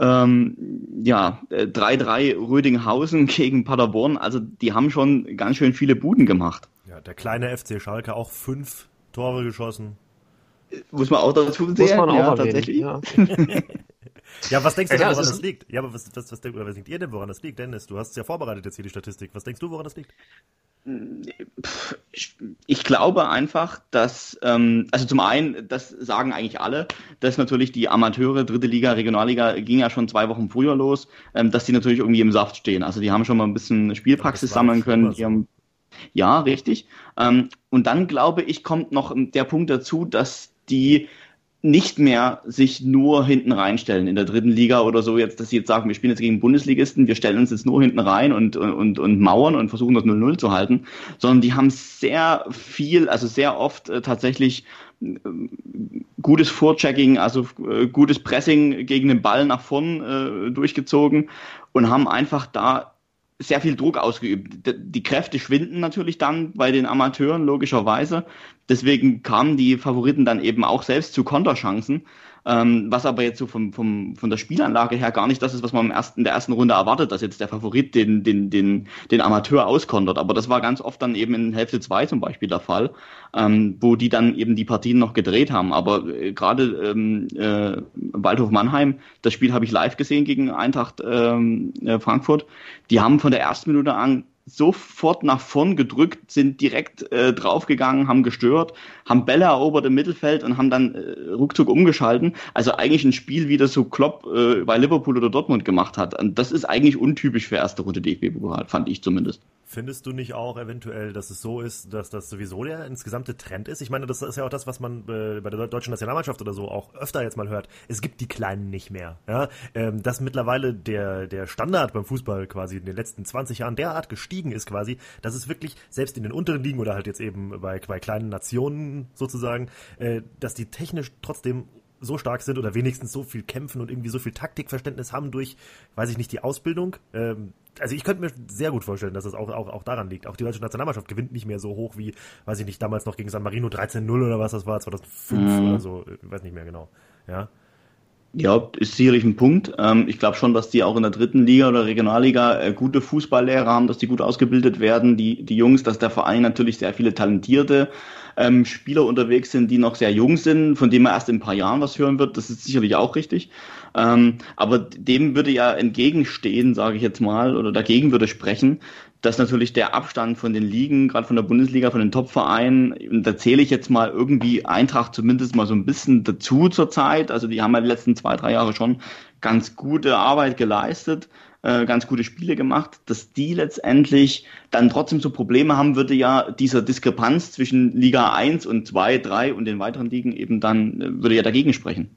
Ähm, ja, 3-3 äh, Rödinghausen gegen Paderborn. Also die haben schon ganz schön viele Buden gemacht. Ja, der kleine FC Schalke auch fünf Tore geschossen. Muss man auch dazu sehen. Muss man auch ja, tatsächlich. Ja. ja. was denkst du denn, woran das liegt? Ja, aber was, was, was, was denkt ihr denn, woran das liegt? Dennis, du hast es ja vorbereitet jetzt hier die Statistik. Was denkst du, woran das liegt? Ich glaube einfach, dass, ähm, also zum einen, das sagen eigentlich alle, dass natürlich die Amateure, dritte Liga, Regionalliga ging ja schon zwei Wochen früher los, ähm, dass die natürlich irgendwie im Saft stehen. Also die haben schon mal ein bisschen Spielpraxis sammeln können. Haben, ja, richtig. Ähm, und dann glaube ich, kommt noch der Punkt dazu, dass die nicht mehr sich nur hinten reinstellen in der dritten Liga oder so jetzt, dass sie jetzt sagen, wir spielen jetzt gegen Bundesligisten, wir stellen uns jetzt nur hinten rein und, und, und mauern und versuchen das 0-0 zu halten, sondern die haben sehr viel, also sehr oft äh, tatsächlich äh, gutes Vorchecking, also äh, gutes Pressing gegen den Ball nach vorn äh, durchgezogen und haben einfach da sehr viel Druck ausgeübt. Die Kräfte schwinden natürlich dann bei den Amateuren, logischerweise. Deswegen kamen die Favoriten dann eben auch selbst zu Konterchancen. Ähm, was aber jetzt so vom, vom, von der Spielanlage her gar nicht das ist, was man im ersten, in der ersten Runde erwartet, dass jetzt der Favorit den, den, den, den Amateur auskontert. Aber das war ganz oft dann eben in Hälfte zwei zum Beispiel der Fall, ähm, wo die dann eben die Partien noch gedreht haben. Aber äh, gerade ähm, äh, Waldhof Mannheim, das Spiel habe ich live gesehen gegen Eintracht ähm, äh, Frankfurt. Die haben von der ersten Minute an sofort nach vorn gedrückt, sind direkt äh, draufgegangen, haben gestört, haben Bälle erobert im Mittelfeld und haben dann äh, ruckzuck umgeschalten. Also eigentlich ein Spiel, wie das so Klopp äh, bei Liverpool oder Dortmund gemacht hat. Und das ist eigentlich untypisch für erste Runde DFB-Pokal, fand ich zumindest. Findest du nicht auch eventuell, dass es so ist, dass das sowieso der insgesamte Trend ist? Ich meine, das ist ja auch das, was man äh, bei der deutschen Nationalmannschaft oder so auch öfter jetzt mal hört. Es gibt die Kleinen nicht mehr. Ja? Ähm, dass mittlerweile der, der Standard beim Fußball quasi in den letzten 20 Jahren derart gestiegen ist quasi, dass es wirklich selbst in den unteren Ligen oder halt jetzt eben bei, bei kleinen Nationen sozusagen, äh, dass die technisch trotzdem so stark sind oder wenigstens so viel kämpfen und irgendwie so viel Taktikverständnis haben durch, weiß ich nicht, die Ausbildung. Ähm, also ich könnte mir sehr gut vorstellen, dass es auch, auch, auch daran liegt. Auch die deutsche Nationalmannschaft gewinnt nicht mehr so hoch wie, weiß ich nicht, damals noch gegen San Marino 13-0 oder was das war, 2005 mhm. oder so, ich weiß nicht mehr genau. Ja. Ja, ist sicherlich ein Punkt. Ähm, ich glaube schon, dass die auch in der dritten Liga oder Regionalliga äh, gute Fußballlehrer haben, dass die gut ausgebildet werden, die, die Jungs, dass der Verein natürlich sehr viele talentierte ähm, Spieler unterwegs sind, die noch sehr jung sind, von denen man erst in ein paar Jahren was hören wird. Das ist sicherlich auch richtig. Ähm, aber dem würde ja entgegenstehen, sage ich jetzt mal, oder dagegen würde sprechen, dass natürlich der Abstand von den Ligen, gerade von der Bundesliga, von den Top-Vereinen, und da zähle ich jetzt mal irgendwie Eintracht zumindest mal so ein bisschen dazu zur Zeit. Also die haben ja die letzten zwei, drei Jahre schon ganz gute Arbeit geleistet äh, ganz gute Spiele gemacht, dass die letztendlich dann trotzdem so Probleme haben, würde ja dieser Diskrepanz zwischen Liga 1 und 2, 3 und den weiteren Ligen eben dann, äh, würde ja dagegen sprechen.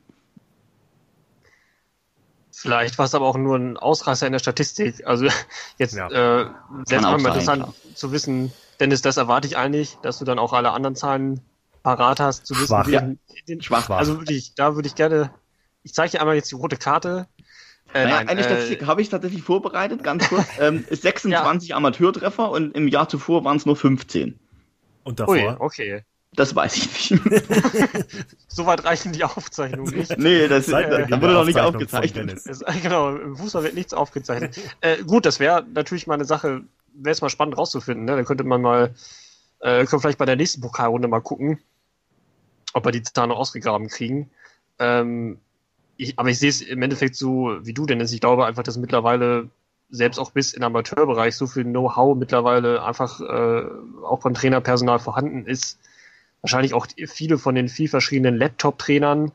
Vielleicht war es aber auch nur ein Ausreißer in der Statistik. Also jetzt ja. äh, selbst mal interessant klar. zu wissen, Dennis, das erwarte ich eigentlich, dass du dann auch alle anderen Zahlen parat hast, zu wissen, Schwach, ja. den, Schwach. Also wirklich, da würde ich gerne, ich zeige dir einmal jetzt die rote Karte, äh, naja, nein, eine äh, Statistik habe ich tatsächlich vorbereitet, ganz kurz. ähm, 26 ja. Amateurtreffer und im Jahr zuvor waren es nur 15. Und davor? Ui, okay. Das weiß ich nicht. Soweit reichen die Aufzeichnungen nicht. Nee, das, da, da wurde noch nicht aufgezeichnet. Es, genau, im Fußball wird nichts aufgezeichnet. äh, gut, das wäre natürlich mal eine Sache, wäre es mal spannend rauszufinden. Ne? Da könnte man mal, äh, können vielleicht bei der nächsten Pokalrunde mal gucken, ob wir die Zahlen noch ausgegraben kriegen. Ähm, ich, aber ich sehe es im Endeffekt so wie du, Dennis. Ich glaube einfach, dass mittlerweile selbst auch bis im Amateurbereich so viel Know-how mittlerweile einfach äh, auch von Trainerpersonal vorhanden ist. Wahrscheinlich auch viele von den viel verschiedenen Laptop-Trainern,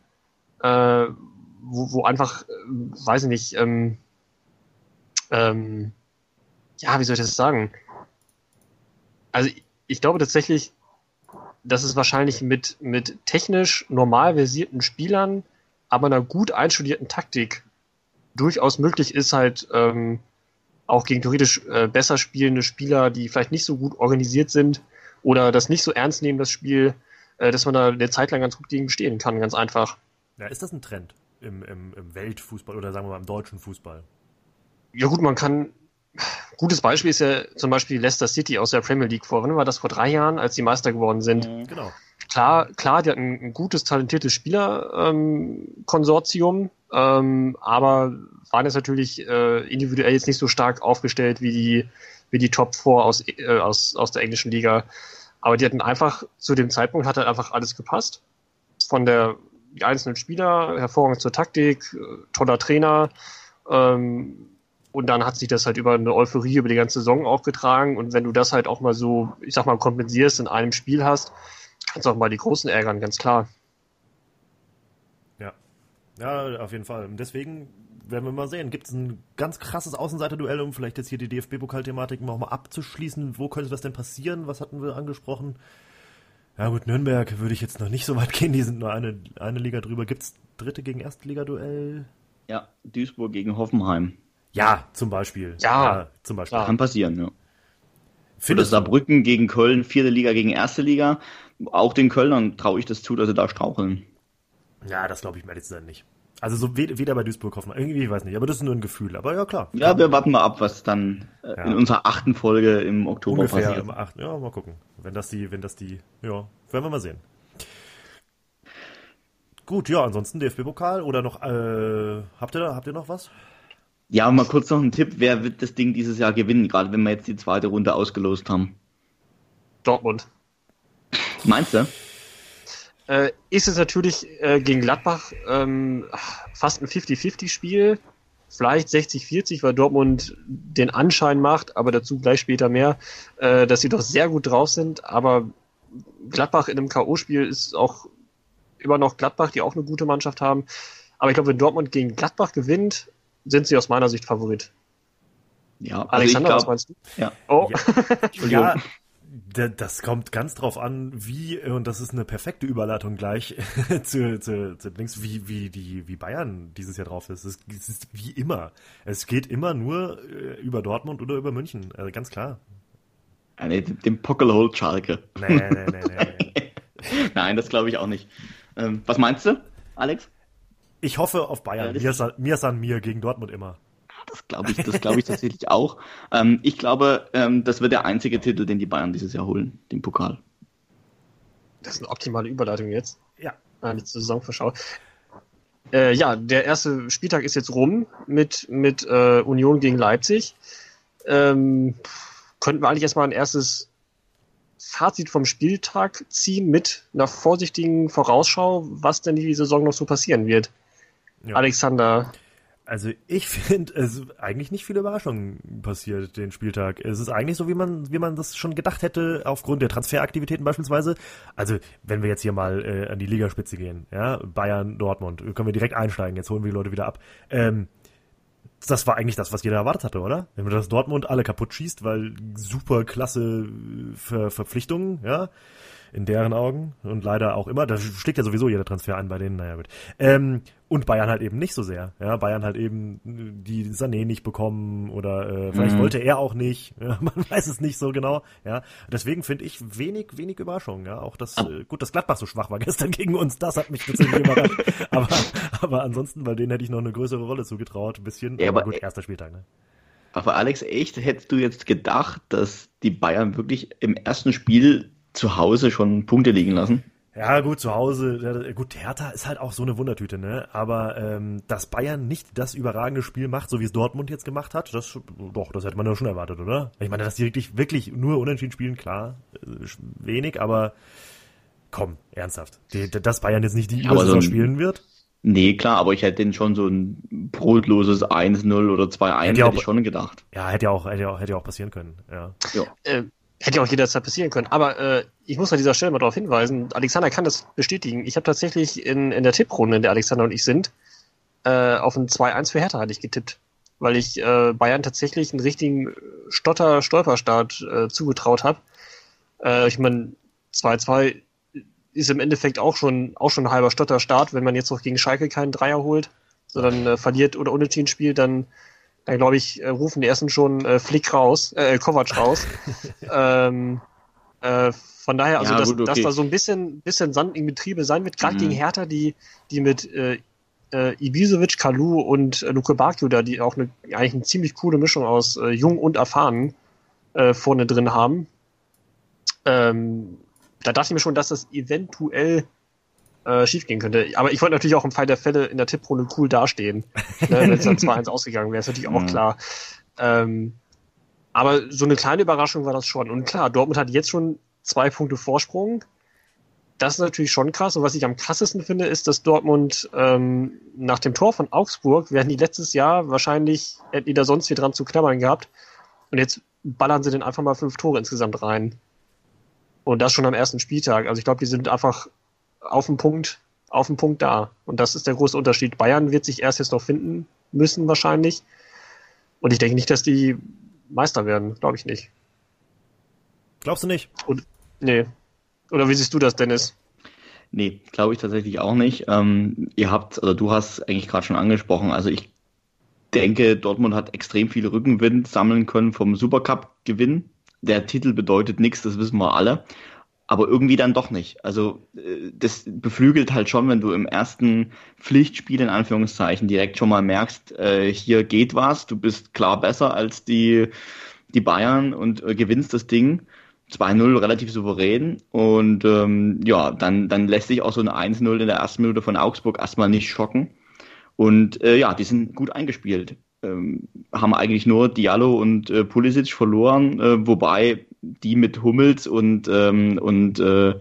äh, wo, wo einfach, äh, weiß ich nicht, ähm, ähm, ja, wie soll ich das sagen? Also ich glaube tatsächlich, dass es wahrscheinlich mit, mit technisch normal versierten Spielern aber einer gut einstudierten Taktik durchaus möglich ist, halt ähm, auch gegen theoretisch äh, besser spielende Spieler, die vielleicht nicht so gut organisiert sind oder das nicht so ernst nehmen, das Spiel, äh, dass man da eine Zeit lang ganz gut gegen bestehen kann, ganz einfach. Ja, ist das ein Trend im, im, im Weltfußball oder sagen wir mal im deutschen Fußball? Ja gut, man kann gutes Beispiel ist ja zum Beispiel Leicester City aus der Premier League vor. Wann war das vor drei Jahren, als die Meister geworden sind? Genau klar, klar, die hatten ein gutes, talentiertes Spielerkonsortium, ähm, ähm, aber waren jetzt natürlich äh, individuell jetzt nicht so stark aufgestellt wie die, wie die Top 4 aus, äh, aus, aus der englischen Liga. Aber die hatten einfach, zu dem Zeitpunkt hat halt einfach alles gepasst. Von der die einzelnen Spieler, hervorragend zur Taktik, äh, toller Trainer, ähm, und dann hat sich das halt über eine Euphorie über die ganze Saison auch getragen. Und wenn du das halt auch mal so, ich sag mal, kompensierst in einem Spiel hast, kannst du auch mal die Großen ärgern, ganz klar. Ja. Ja, auf jeden Fall. Und deswegen werden wir mal sehen. Gibt es ein ganz krasses Außenseiter-Duell, um vielleicht jetzt hier die DFB-Pokal-Thematik mal abzuschließen? Wo könnte das denn passieren? Was hatten wir angesprochen? Ja gut, Nürnberg würde ich jetzt noch nicht so weit gehen, die sind nur eine, eine Liga drüber. Gibt es dritte gegen Erstliga-Duell? Ja, Duisburg gegen Hoffenheim. Ja, zum Beispiel. Ja, ja zum Beispiel. Kann passieren, ja. Findest Oder Saarbrücken gegen Köln, vierte Liga gegen erste Liga. Auch den Kölnern traue ich das zu, dass sie da straucheln. Ja, das glaube ich mir jetzt nicht. Also so weder bei Duisburg Hoffenheim, irgendwie, ich weiß nicht, aber das ist nur ein Gefühl. Aber ja, klar. Ja, wir warten mal ab, was dann äh, ja. in unserer achten Folge im Oktober Ungefähr passiert. Im achten, ja, mal gucken. Wenn das die, wenn das die, ja, werden wir mal sehen. Gut, ja, ansonsten DFB-Pokal oder noch, äh, habt ihr, habt ihr noch was? Ja, mal kurz noch ein Tipp, wer wird das Ding dieses Jahr gewinnen, gerade wenn wir jetzt die zweite Runde ausgelost haben? Dortmund. Meinst du? äh, ist es natürlich äh, gegen Gladbach ähm, fast ein 50-50-Spiel. Vielleicht 60-40, weil Dortmund den Anschein macht, aber dazu gleich später mehr, äh, dass sie doch sehr gut drauf sind. Aber Gladbach in einem K.O.-Spiel ist auch immer noch Gladbach, die auch eine gute Mannschaft haben. Aber ich glaube, wenn Dortmund gegen Gladbach gewinnt, sind sie aus meiner Sicht Favorit. Ja, also Alexander, glaub, was meinst du? Ja. Oh. Ja, ja, das kommt ganz drauf an, wie, und das ist eine perfekte Überleitung gleich zu, zu, zu links, wie, wie, die, wie Bayern dieses Jahr drauf ist. Es, es ist wie immer. Es geht immer nur äh, über Dortmund oder über München, also ganz klar. Ja, nee, den Pockel holt Schalke. Nee, nee, nee, nee. nee. Nein, das glaube ich auch nicht. Ähm, was meinst du, Alex? Ich hoffe auf Bayern. Ja, mir, san, mir san mir gegen Dortmund immer. Das glaube ich, das glaube ich tatsächlich auch. Ähm, ich glaube, ähm, das wird der einzige Titel, den die Bayern dieses Jahr holen, den Pokal. Das ist eine optimale Überleitung jetzt. Ja. Eine Saisonvorschau. Äh, ja, der erste Spieltag ist jetzt rum mit, mit äh, Union gegen Leipzig. Ähm, könnten wir eigentlich erstmal ein erstes Fazit vom Spieltag ziehen mit einer vorsichtigen Vorausschau, was denn die Saison noch so passieren wird. Ja. Alexander, also ich finde, es ist eigentlich nicht viele Überraschungen passiert den Spieltag. Es ist eigentlich so, wie man, wie man das schon gedacht hätte, aufgrund der Transferaktivitäten beispielsweise. Also, wenn wir jetzt hier mal äh, an die Ligaspitze gehen, ja, Bayern, Dortmund, können wir direkt einsteigen, jetzt holen wir die Leute wieder ab. Ähm, das war eigentlich das, was jeder erwartet hatte, oder? Wenn man das Dortmund alle kaputt schießt, weil super klasse Ver Verpflichtungen, ja in deren Augen und leider auch immer. Da schlägt ja sowieso jeder Transfer an bei denen, naja gut. Ähm, und Bayern halt eben nicht so sehr. Ja, Bayern halt eben die Sané nicht bekommen oder äh, vielleicht mhm. wollte er auch nicht. Ja, man weiß es nicht so genau. Ja, deswegen finde ich wenig, wenig Überraschung. Ja, auch das äh, gut, dass Gladbach so schwach war gestern gegen uns, das hat mich tatsächlich überrascht. aber, aber ansonsten, bei denen hätte ich noch eine größere Rolle zugetraut, ein bisschen. Ja, aber, gut, erster Spieltag. Ne? Aber Alex, echt, hättest du jetzt gedacht, dass die Bayern wirklich im ersten Spiel zu Hause schon Punkte liegen lassen. Ja, gut, zu Hause, gut, Hertha ist halt auch so eine Wundertüte, ne? Aber ähm, dass Bayern nicht das überragende Spiel macht, so wie es Dortmund jetzt gemacht hat, das doch, das hätte man ja schon erwartet, oder? Ich meine, dass die wirklich, wirklich nur unentschieden spielen, klar, äh, wenig, aber komm, ernsthaft. Die, dass Bayern jetzt nicht die ja, so spielen wird? Nee, klar, aber ich hätte den schon so ein brotloses 1-0 oder 2-1 hätte, hätte ich schon gedacht. Ja, hätte ja auch, hätte ja auch, hätte ja auch passieren können, ja. ja. Äh, Hätte ja auch jederzeit passieren können. Aber äh, ich muss an dieser Stelle mal darauf hinweisen, Alexander kann das bestätigen. Ich habe tatsächlich in, in der Tipprunde, in der Alexander und ich sind, äh, auf ein 2-1 für Hertha hatte ich getippt. Weil ich äh, Bayern tatsächlich einen richtigen Stotter-Stolperstart äh, zugetraut habe. Äh, ich meine, 2-2 ist im Endeffekt auch schon, auch schon ein halber Stotterstart, wenn man jetzt noch gegen Schalke keinen Dreier holt, sondern äh, verliert oder unentschieden spielt, dann dann glaube ich, äh, rufen die ersten schon äh, Flick raus, äh, Kovac raus. ähm, äh, von daher, also, ja, dass, gut, okay. dass da so ein bisschen, bisschen Sand im Betriebe sein wird, gerade mhm. gegen Hertha, die, die mit äh, äh, Ibisevic, Kalu und äh, Luke Bakio da, die auch eine, eigentlich eine ziemlich coole Mischung aus äh, jung und erfahren äh, vorne drin haben. Ähm, da dachte ich mir schon, dass das eventuell äh, schiefgehen könnte. Aber ich wollte natürlich auch im Fall der Fälle in der Tipprunde cool dastehen. ne, wenn es dann 2-1 ausgegangen wäre, ist natürlich auch mhm. klar. Ähm, aber so eine kleine Überraschung war das schon. Und klar, Dortmund hat jetzt schon zwei Punkte Vorsprung. das ist natürlich schon krass. Und was ich am krassesten finde, ist, dass Dortmund ähm, nach dem Tor von Augsburg werden die letztes Jahr wahrscheinlich, hätten die da sonst viel dran zu knabbern gehabt. Und jetzt ballern sie dann einfach mal fünf Tore insgesamt rein. Und das schon am ersten Spieltag. Also ich glaube, die sind einfach auf dem Punkt, auf dem Punkt da. Und das ist der große Unterschied. Bayern wird sich erst jetzt noch finden müssen wahrscheinlich. Und ich denke nicht, dass die Meister werden. Glaube ich nicht. Glaubst du nicht? Und, nee. Oder wie siehst du das, Dennis? Nee, glaube ich tatsächlich auch nicht. Ähm, ihr habt, oder du hast eigentlich gerade schon angesprochen, also ich denke, Dortmund hat extrem viel Rückenwind sammeln können vom Supercup-Gewinn. Der Titel bedeutet nichts, das wissen wir alle. Aber irgendwie dann doch nicht. Also äh, das beflügelt halt schon, wenn du im ersten Pflichtspiel in Anführungszeichen direkt schon mal merkst, äh, hier geht was, du bist klar besser als die, die Bayern und äh, gewinnst das Ding. 2-0 relativ souverän und ähm, ja, dann, dann lässt sich auch so eine 1-0 in der ersten Minute von Augsburg erstmal nicht schocken. Und äh, ja, die sind gut eingespielt. Ähm, haben eigentlich nur Diallo und äh, Pulisic verloren, äh, wobei die mit Hummels und, ähm, und äh,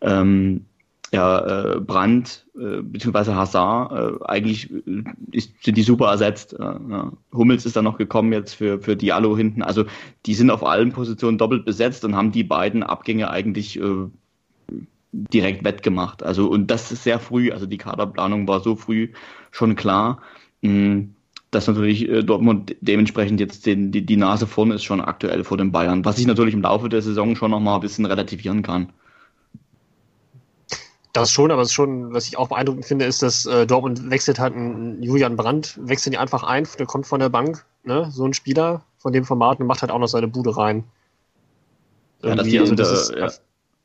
ähm, ja, äh, Brandt äh, bzw. Hazard äh, eigentlich äh, ist, sind die super ersetzt. Ja. Hummels ist dann noch gekommen jetzt für, für Diallo hinten. Also die sind auf allen Positionen doppelt besetzt und haben die beiden Abgänge eigentlich äh, direkt wettgemacht. Also und das ist sehr früh, also die Kaderplanung war so früh schon klar, mh, hm, dass natürlich äh, Dortmund dementsprechend jetzt den, die, die Nase vorne ist schon aktuell vor den Bayern, was ich natürlich im Laufe der Saison schon nochmal ein bisschen relativieren kann. Das schon, aber es ist schon, was ich auch beeindruckend finde, ist, dass äh, Dortmund wechselt halt einen Julian Brandt, wechseln die einfach ein, der kommt von der Bank, ne? so ein Spieler von dem Format und macht halt auch noch seine Bude rein. Ja, dass die, also das ist, ja,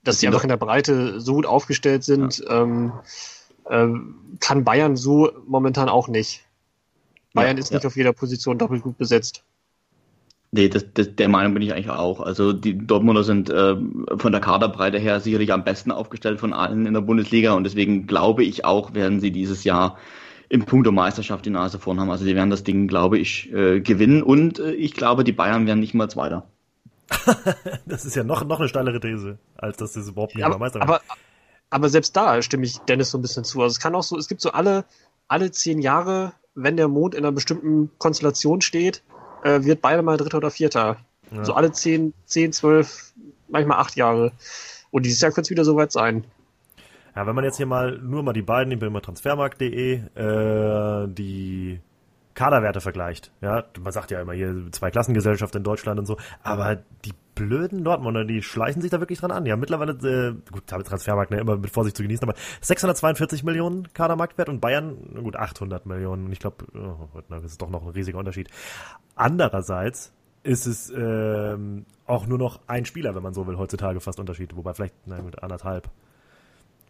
dass die einfach in der Breite so gut aufgestellt sind, ja. ähm, äh, kann Bayern so momentan auch nicht. Bayern ja, ist nicht auf jeder Position doppelt gut besetzt. Nee, das, das, der Meinung bin ich eigentlich auch. Also die Dortmunder sind äh, von der Kaderbreite her sicherlich am besten aufgestellt von allen in der Bundesliga und deswegen glaube ich auch, werden sie dieses Jahr im Punkt der Meisterschaft die Nase vorn haben. Also sie werden das Ding, glaube ich, äh, gewinnen und äh, ich glaube, die Bayern werden nicht mal Zweiter. das ist ja noch, noch eine steilere These, als dass sie überhaupt nicht ja, aber, Meister werden. Aber, aber selbst da stimme ich Dennis so ein bisschen zu. Also es kann auch so, es gibt so alle, alle zehn Jahre, wenn der Mond in einer bestimmten Konstellation steht, äh, wird beide mal Dritter oder Vierter. Ja. So alle 10, 10, 12, manchmal acht Jahre. Und dieses Jahr könnte es wieder soweit sein. Ja, wenn man jetzt hier mal nur mal die beiden, ich bin immer transfermarkt.de, äh, die Kaderwerte vergleicht. Ja, man sagt ja immer hier zwei Klassengesellschaft in Deutschland und so, aber die blöden Dortmunder, die schleichen sich da wirklich dran an. Haben mittlerweile, äh, gut, Transfermarkt, ne, immer mit Vorsicht zu genießen, aber 642 Millionen Kadermarktwert und Bayern, gut, 800 Millionen. Und ich glaube, oh, das ist doch noch ein riesiger Unterschied. Andererseits ist es ähm, auch nur noch ein Spieler, wenn man so will, heutzutage fast Unterschied. Wobei vielleicht, nein, mit anderthalb.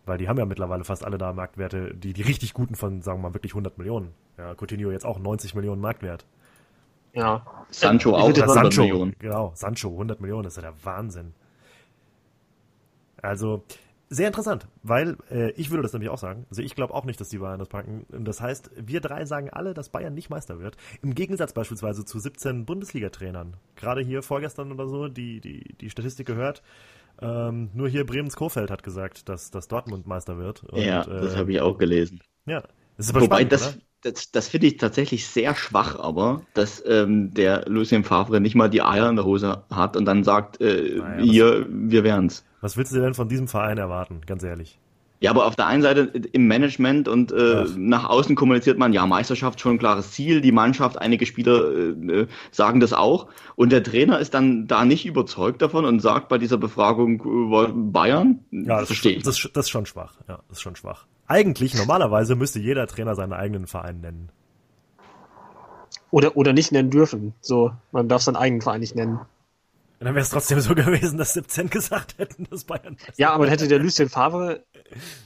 Weil die haben ja mittlerweile fast alle da Marktwerte, die, die richtig guten von, sagen wir mal, wirklich 100 Millionen. Ja, Coutinho jetzt auch 90 Millionen Marktwert. Ja. Sancho auch 100 Sancho, Millionen. Genau, Sancho 100 Millionen, das ist ja der Wahnsinn. Also, sehr interessant, weil äh, ich würde das nämlich auch sagen. Also ich glaube auch nicht, dass die Bayern das packen. Und das heißt, wir drei sagen alle, dass Bayern nicht Meister wird. Im Gegensatz beispielsweise zu 17 Bundesliga-Trainern. Gerade hier vorgestern oder so, die, die, die Statistik gehört. Ähm, nur hier Bremens Kofeld hat gesagt, dass, dass Dortmund Meister wird. Und, ja, das äh, habe ich auch gelesen. Ja, das ist aber Wobei spannend, das, das, das finde ich tatsächlich sehr schwach, aber dass ähm, der Lucien Favre nicht mal die Eier in der Hose hat und dann sagt, äh, naja, hier, wir wären's. Was willst du denn von diesem Verein erwarten, ganz ehrlich? Ja, aber auf der einen Seite im Management und äh, nach außen kommuniziert man, ja, Meisterschaft schon ein klares Ziel, die Mannschaft, einige Spieler äh, sagen das auch. Und der Trainer ist dann da nicht überzeugt davon und sagt bei dieser Befragung äh, Bayern, ja, das verstehe ich. Das, das ist schon schwach, ja, das ist schon schwach. Eigentlich, normalerweise müsste jeder Trainer seinen eigenen Verein nennen. Oder, oder nicht nennen dürfen. So, man darf seinen eigenen Verein nicht nennen. Und dann wäre es trotzdem so gewesen, dass 17 gesagt hätten, dass Bayern. Ja, aber dann hätte der Lucien Favre.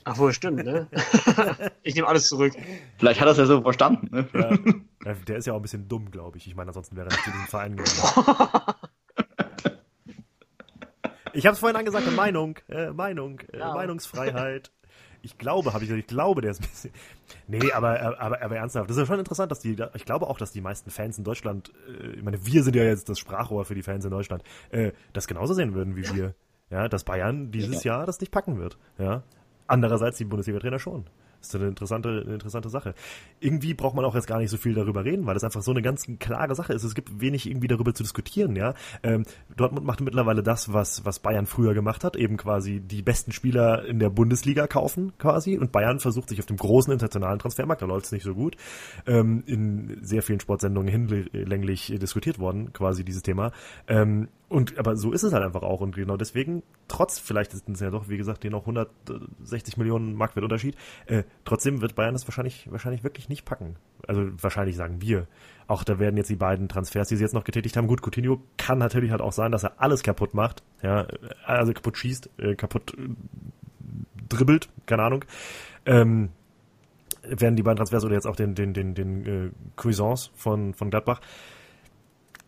Ach wohl, stimmt, ne? ich nehme alles zurück. Vielleicht hat er es ja so verstanden, ne? Ja. Der ist ja auch ein bisschen dumm, glaube ich. Ich meine, ansonsten wäre er nicht in den Verein gegangen. ich habe es vorhin angesagt, Meinung, äh, Meinung, äh, ja. Meinungsfreiheit. Ich glaube, habe ich gesagt, ich glaube, der ist ein bisschen. Nee, aber, aber, aber ernsthaft. Das ist ja schon interessant, dass die, ich glaube auch, dass die meisten Fans in Deutschland, äh, ich meine, wir sind ja jetzt das Sprachrohr für die Fans in Deutschland, äh, das genauso sehen würden wie wir. ja, dass Bayern dieses ja. Jahr das nicht packen wird. Ja. Andererseits die Bundesliga-Trainer schon. Das ist eine interessante, eine interessante Sache. Irgendwie braucht man auch jetzt gar nicht so viel darüber reden, weil das einfach so eine ganz klare Sache ist. Es gibt wenig irgendwie darüber zu diskutieren, ja. Ähm, Dortmund macht mittlerweile das, was, was Bayern früher gemacht hat, eben quasi die besten Spieler in der Bundesliga kaufen, quasi. Und Bayern versucht sich auf dem großen internationalen Transfermarkt, da läuft es nicht so gut, ähm, in sehr vielen Sportsendungen hinlänglich diskutiert worden, quasi dieses Thema. Ähm, und aber so ist es halt einfach auch und genau deswegen, trotz vielleicht ist es ja doch, wie gesagt, den noch 160 Millionen Marktwertunterschied, äh, trotzdem wird Bayern das wahrscheinlich wahrscheinlich wirklich nicht packen. Also wahrscheinlich sagen wir. Auch da werden jetzt die beiden Transfers, die sie jetzt noch getätigt haben. Gut, Coutinho kann natürlich halt auch sein, dass er alles kaputt macht, ja, also kaputt schießt, äh, kaputt äh, dribbelt, keine Ahnung. Ähm, werden die beiden Transfers oder jetzt auch den den den den äh, Cuisance von von Gladbach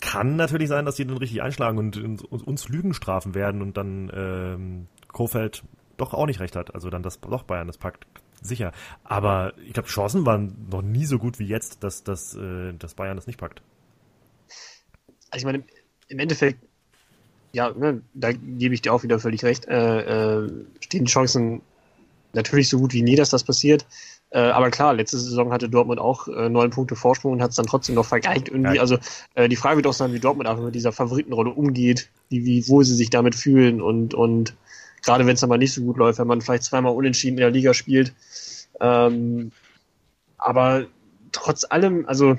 kann natürlich sein, dass die dann richtig einschlagen und uns, Lügen strafen werden und dann ähm, Kofeld doch auch nicht recht hat. Also dann das doch Bayern das packt. Sicher. Aber ich glaube, Chancen waren noch nie so gut wie jetzt, dass, dass, äh, dass Bayern das nicht packt. Also ich meine, im Endeffekt, ja, ne, da gebe ich dir auch wieder völlig recht, äh, äh, stehen Chancen natürlich so gut wie nie, dass das passiert. Äh, aber klar, letzte Saison hatte Dortmund auch äh, neun Punkte Vorsprung und hat es dann trotzdem noch vergeigt irgendwie. Ja. Also äh, die Frage wird auch sein, wie Dortmund einfach mit dieser Favoritenrolle umgeht, wie, wie wohl sie sich damit fühlen und, und gerade wenn es dann mal nicht so gut läuft, wenn man vielleicht zweimal unentschieden in der Liga spielt. Ähm, aber trotz allem, also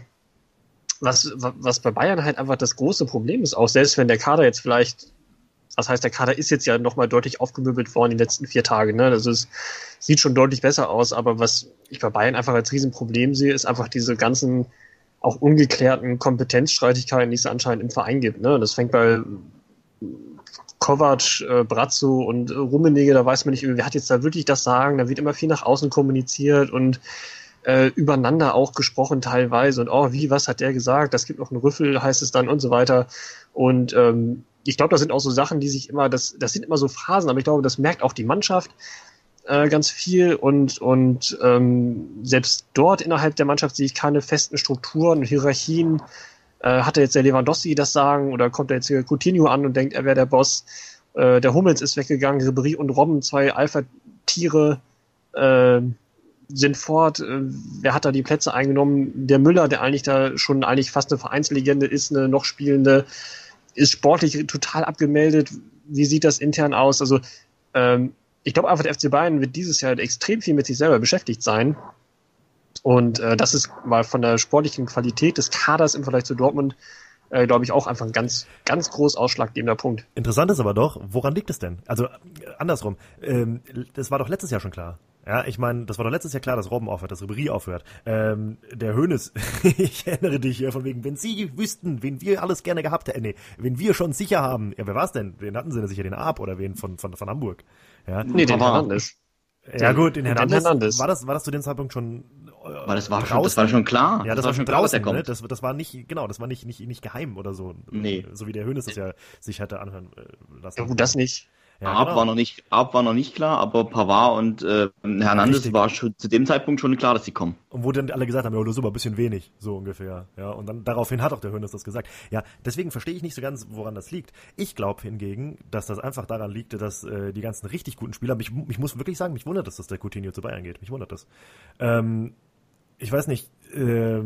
was, was bei Bayern halt einfach das große Problem ist, auch selbst wenn der Kader jetzt vielleicht das heißt, der Kader ist jetzt ja nochmal deutlich aufgemöbelt worden in den letzten vier Tagen. Ne? Also es sieht schon deutlich besser aus, aber was ich bei Bayern einfach als Riesenproblem sehe, ist einfach diese ganzen auch ungeklärten Kompetenzstreitigkeiten, die es anscheinend im Verein gibt. Ne? Das fängt bei Kovac, äh, Brazzo und äh, Rummenigge, da weiß man nicht, wer hat jetzt da wirklich das Sagen, da wird immer viel nach außen kommuniziert und äh, übereinander auch gesprochen teilweise und oh, wie, was hat der gesagt, das gibt noch einen Rüffel, heißt es dann und so weiter. Und ähm, ich glaube, das sind auch so Sachen, die sich immer, das, das sind immer so Phasen, aber ich glaube, das merkt auch die Mannschaft äh, ganz viel und, und ähm, selbst dort innerhalb der Mannschaft sehe ich keine festen Strukturen und Hierarchien. Äh, hat er jetzt der Lewandowski das sagen oder kommt er jetzt hier Coutinho an und denkt, er wäre der Boss? Äh, der Hummels ist weggegangen, Ribéry und Robben, zwei Alpha-Tiere, äh, sind fort. Äh, wer hat da die Plätze eingenommen? Der Müller, der eigentlich da schon eigentlich fast eine Vereinslegende ist, eine noch spielende ist sportlich total abgemeldet. Wie sieht das intern aus? Also ähm, ich glaube einfach, der FC Bayern wird dieses Jahr extrem viel mit sich selber beschäftigt sein. Und äh, das ist mal von der sportlichen Qualität des Kaders im Vergleich zu Dortmund, äh, glaube ich, auch einfach ein ganz, ganz groß ausschlaggebender Punkt. Interessant ist aber doch, woran liegt es denn? Also äh, andersrum, ähm, das war doch letztes Jahr schon klar. Ja, ich meine, das war doch letztes Jahr klar, dass Robben aufhört, dass Ribéry aufhört. Ähm, der Hönes, ich erinnere dich hier von wegen, wenn Sie wüssten, wen wir alles gerne gehabt hätten, nee, wen wir schon sicher haben, ja, wer war's denn? Wen hatten Sie denn sicher, den Arp oder wen von, von, von Hamburg? Ja, nee, den Hernandez. Ja gut, den Hernandez, Hernandez. War das, war das zu dem Zeitpunkt schon aber das war, schon, das war schon klar. Ja, das, das war, schon klar, draußen, ne? das, das war nicht, genau, das war nicht, nicht, nicht geheim oder so. Nee. So wie der Hönes das ja sich hatte anhören äh, lassen. Ja, gut, das nicht. Ja, genau. war noch nicht, Arp war noch nicht klar, aber Pavard und äh, Hernandez Richtig. war schon zu dem Zeitpunkt schon klar, dass sie kommen. Und wo dann alle gesagt haben, ja, das ist aber ein bisschen wenig, so ungefähr. Ja, und dann daraufhin hat auch der Hönes das gesagt. Ja, deswegen verstehe ich nicht so ganz, woran das liegt. Ich glaube hingegen, dass das einfach daran liegt, dass äh, die ganzen richtig guten Spieler, mich, ich muss wirklich sagen, mich wundert es, dass der Coutinho zu Bayern geht. Mich wundert das. Ähm, ich weiß nicht, äh,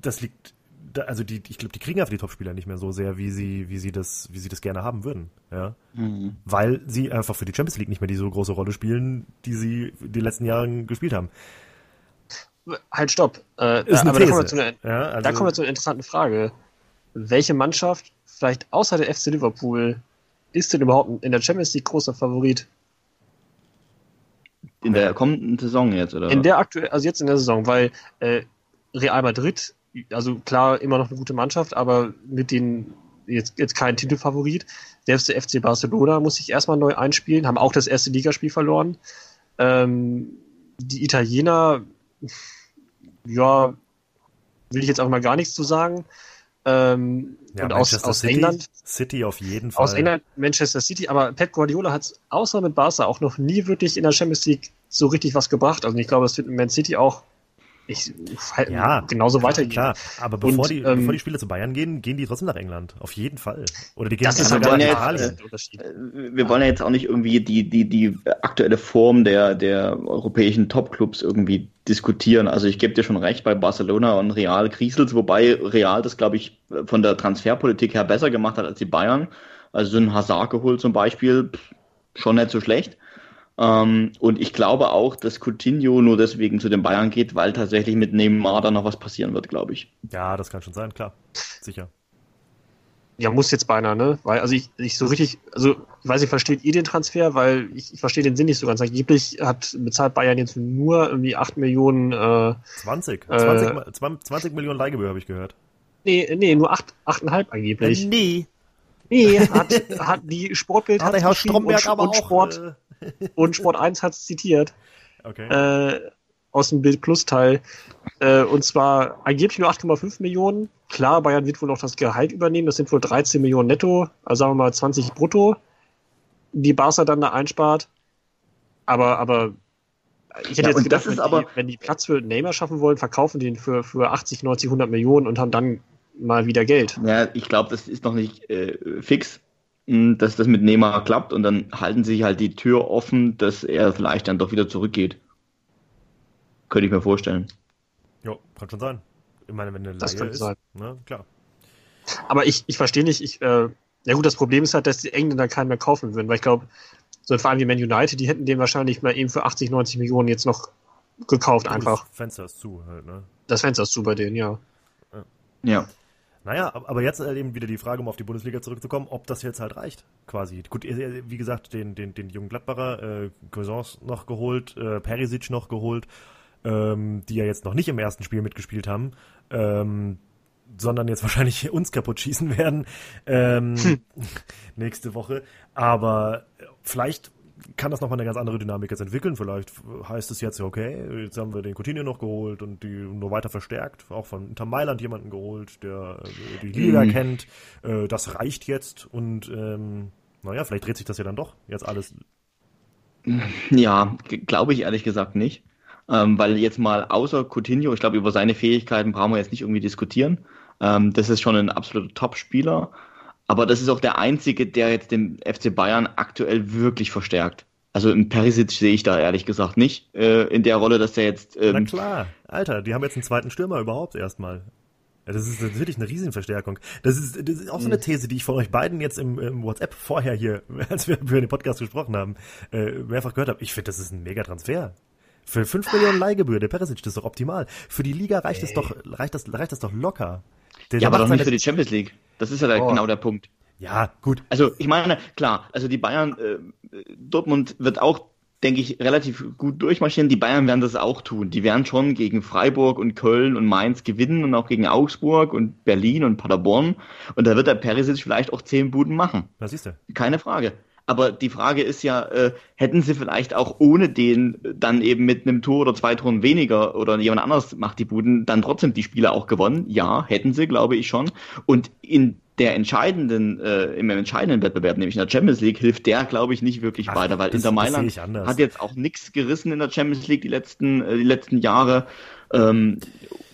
das liegt also die, ich glaube, die kriegen einfach die Topspieler nicht mehr so sehr, wie sie, wie sie das, wie sie das gerne haben würden, ja. Mhm. Weil sie einfach für die Champions League nicht mehr die so große Rolle spielen, die sie die letzten Jahre gespielt haben. Halt, stopp. Äh, ist eine aber These. Da, kommen wir zu einer, ja, also, da kommen wir zu einer interessanten Frage. Welche Mannschaft, vielleicht außer der FC Liverpool, ist denn überhaupt in der Champions League großer Favorit? In der kommenden Saison jetzt, oder? In der aktuell, also jetzt in der Saison, weil äh, Real Madrid also klar, immer noch eine gute Mannschaft, aber mit den jetzt, jetzt kein Titelfavorit. Selbst der FC Barcelona muss sich erstmal neu einspielen, haben auch das erste Ligaspiel verloren. Ähm, die Italiener, ja, will ich jetzt auch mal gar nichts zu sagen. Ähm, ja, und aus, aus City, England. City auf jeden Fall. Aus England Manchester City, aber Pep Guardiola hat außer mit Barca auch noch nie wirklich in der Champions League so richtig was gebracht. Also ich glaube, das wird mit Man City auch ich ja, genauso weitergehen. Klar, aber bevor, und, die, ähm, bevor die Spieler zu Bayern gehen, gehen die trotzdem nach England. Auf jeden Fall. Oder die gehen das ist sogar nach Italien. Äh, wir wollen ja jetzt auch nicht irgendwie die, die, die aktuelle Form der, der europäischen Topclubs irgendwie diskutieren. Also ich gebe dir schon recht, bei Barcelona und Real kriselt wobei Real das, glaube ich, von der Transferpolitik her besser gemacht hat als die Bayern. Also so ein Hazard geholt zum Beispiel, schon nicht so schlecht. Ähm, und ich glaube auch, dass Coutinho nur deswegen zu den Bayern geht, weil tatsächlich mit Neymar da noch was passieren wird, glaube ich. Ja, das kann schon sein, klar. Sicher. Ja, muss jetzt beinahe, ne? Weil, also ich, ich so richtig, also ich weiß nicht, versteht ihr den Transfer? Weil ich, ich verstehe den Sinn nicht so ganz. Angeblich hat bezahlt Bayern jetzt nur irgendwie 8 Millionen. Äh, 20. Äh, 20, 20 Millionen Leihgebühr habe ich gehört. Nee, nee, nur 8, 8,5 angeblich. Nee. Nee, hat, hat die Sportbild hat, hat Herr Stromberg und, aber und auch, Sport. Äh, und Sport 1 hat es zitiert. Okay. Äh, aus dem Bild Plus Teil. Äh, und zwar angeblich nur 8,5 Millionen. Klar, Bayern wird wohl noch das Gehalt übernehmen. Das sind wohl 13 Millionen netto, also sagen wir mal 20 brutto, die Barca dann da einspart. Aber, aber ich hätte ja, jetzt gedacht, wenn, aber, die, wenn die Platz für Neymar schaffen wollen, verkaufen die ihn für, für 80, 90, 100 Millionen und haben dann mal wieder Geld. Ja, ich glaube, das ist noch nicht äh, fix dass das mit Neymar klappt und dann halten sich halt die Tür offen, dass er vielleicht dann doch wieder zurückgeht. Könnte ich mir vorstellen. Ja, kann schon sein. Ich meine, wenn eine das Laie ist, sein. ne, klar. Aber ich, ich verstehe nicht, ich, äh, ja gut, das Problem ist halt, dass die Engländer keinen mehr kaufen würden, weil ich glaube, so ein Verein wie Man United, die hätten den wahrscheinlich mal eben für 80, 90 Millionen jetzt noch gekauft einfach. Das Fenster ist zu halt, ne? Das Fenster ist zu bei denen, ja. Ja. Ja. Naja, aber jetzt halt eben wieder die Frage, um auf die Bundesliga zurückzukommen, ob das jetzt halt reicht, quasi. Gut, wie gesagt, den, den, den jungen Gladbacher, äh, Cousins noch geholt, äh, Perisic noch geholt, ähm, die ja jetzt noch nicht im ersten Spiel mitgespielt haben, ähm, sondern jetzt wahrscheinlich uns kaputt schießen werden ähm, hm. nächste Woche. Aber vielleicht kann das nochmal eine ganz andere Dynamik jetzt entwickeln. Vielleicht heißt es jetzt, okay, jetzt haben wir den Coutinho noch geholt und die nur weiter verstärkt. Auch von Inter Mailand jemanden geholt, der äh, die Liga mhm. kennt. Äh, das reicht jetzt und ähm, naja, vielleicht dreht sich das ja dann doch jetzt alles. Ja, glaube ich ehrlich gesagt nicht. Ähm, weil jetzt mal außer Coutinho, ich glaube, über seine Fähigkeiten brauchen wir jetzt nicht irgendwie diskutieren. Ähm, das ist schon ein absoluter Top-Spieler. Aber das ist auch der einzige, der jetzt den FC Bayern aktuell wirklich verstärkt. Also im Perisic sehe ich da ehrlich gesagt nicht äh, in der Rolle, dass der jetzt. Ähm, Na klar, Alter, die haben jetzt einen zweiten Stürmer überhaupt erstmal. Ja, das ist natürlich eine Riesenverstärkung. Das ist, das ist auch so eine mhm. These, die ich von euch beiden jetzt im, im WhatsApp vorher hier, als wir über den Podcast gesprochen haben, äh, mehrfach gehört habe. Ich finde, das ist ein Mega-Transfer. Für 5 Millionen Leihgebühr, der Perisic, das ist doch optimal. Für die Liga reicht es doch, reicht das, reicht das doch locker. Der, ja, aber doch nicht für die Champions League. Das ist ja oh. genau der Punkt. Ja, gut. Also ich meine, klar, also die Bayern, äh, Dortmund wird auch, denke ich, relativ gut durchmarschieren. Die Bayern werden das auch tun. Die werden schon gegen Freiburg und Köln und Mainz gewinnen und auch gegen Augsburg und Berlin und Paderborn. Und da wird der Perisic vielleicht auch zehn Buden machen. Was ist der? Keine Frage. Aber die Frage ist ja, äh, hätten sie vielleicht auch ohne den dann eben mit einem Tor oder zwei Toren weniger oder jemand anderes macht die Buden dann trotzdem die Spiele auch gewonnen? Ja, hätten sie, glaube ich schon. Und in der entscheidenden, äh, im entscheidenden Wettbewerb, nämlich in der Champions League, hilft der, glaube ich, nicht wirklich Ach, weiter, weil das, Inter Mailand hat jetzt auch nichts gerissen in der Champions League die letzten, äh, die letzten Jahre. Ähm,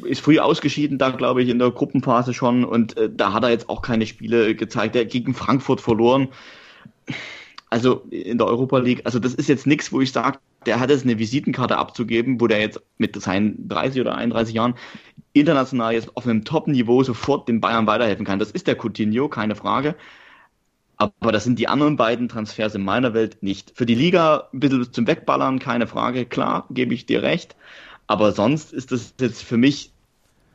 ist früh ausgeschieden da, glaube ich, in der Gruppenphase schon und äh, da hat er jetzt auch keine Spiele gezeigt. Er hat gegen Frankfurt verloren also in der Europa League, also das ist jetzt nichts, wo ich sage, der hat jetzt eine Visitenkarte abzugeben, wo der jetzt mit seinen 30 oder 31 Jahren international jetzt auf einem Top-Niveau sofort den Bayern weiterhelfen kann. Das ist der Coutinho, keine Frage. Aber das sind die anderen beiden Transfers in meiner Welt nicht. Für die Liga ein bisschen zum Wegballern, keine Frage, klar, gebe ich dir recht. Aber sonst ist das jetzt für mich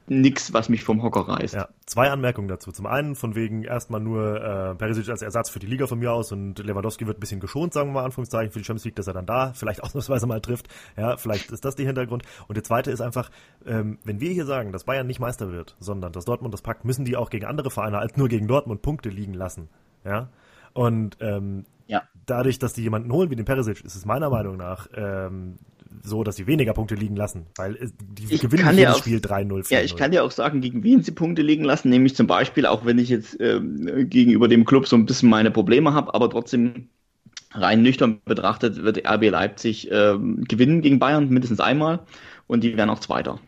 nix, was mich vom Hocker reißt. Ja, zwei Anmerkungen dazu. Zum einen von wegen erstmal nur äh, Perisic als Ersatz für die Liga von mir aus und Lewandowski wird ein bisschen geschont, sagen wir mal Anführungszeichen, für die Champions League, dass er dann da vielleicht ausnahmsweise mal trifft. Ja, vielleicht ist das der Hintergrund. Und der zweite ist einfach, ähm, wenn wir hier sagen, dass Bayern nicht Meister wird, sondern dass Dortmund das packt, müssen die auch gegen andere Vereine als nur gegen Dortmund Punkte liegen lassen. Ja. Und ähm, ja. dadurch, dass die jemanden holen wie den Perisic, ist es meiner Meinung nach ähm, so, dass sie weniger Punkte liegen lassen, weil äh, die ich gewinnen jedes auch, Spiel 3-0. Ja, ich kann dir auch sagen, gegen wen sie Punkte liegen lassen, nämlich zum Beispiel, auch wenn ich jetzt ähm, gegenüber dem Club so ein bisschen meine Probleme habe, aber trotzdem rein nüchtern betrachtet wird RB Leipzig ähm, gewinnen gegen Bayern mindestens einmal und die werden auch Zweiter.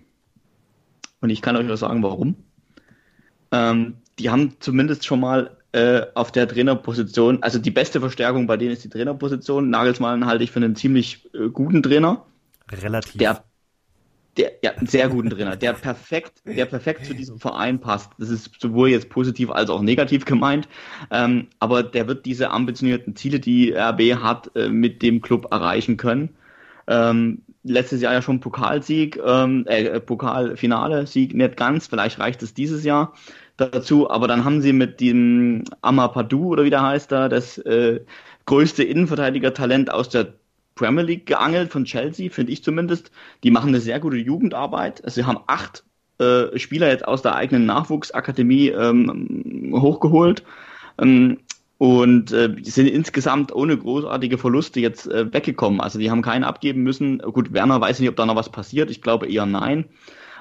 Und ich kann euch auch sagen, warum. Ähm, die haben zumindest schon mal äh, auf der Trainerposition, also die beste Verstärkung bei denen ist die Trainerposition. Nagelsmann halte ich für einen ziemlich äh, guten Trainer. Relativ. Der, der, ja, sehr guten Trainer, der perfekt, der perfekt zu diesem Verein passt. Das ist sowohl jetzt positiv als auch negativ gemeint. Ähm, aber der wird diese ambitionierten Ziele, die RB hat, äh, mit dem Club erreichen können. Ähm, letztes Jahr ja schon Pokalsieg, ähm, äh, Pokalfinale-Sieg nicht ganz, vielleicht reicht es dieses Jahr dazu, aber dann haben sie mit dem Amadou oder wie der heißt da, das äh, größte Innenverteidiger-Talent aus der Premier League geangelt von Chelsea, finde ich zumindest. Die machen eine sehr gute Jugendarbeit. Also sie haben acht äh, Spieler jetzt aus der eigenen Nachwuchsakademie ähm, hochgeholt. Ähm, und äh, sind insgesamt ohne großartige Verluste jetzt äh, weggekommen. Also die haben keinen abgeben müssen. Gut, Werner weiß nicht, ob da noch was passiert. Ich glaube eher nein.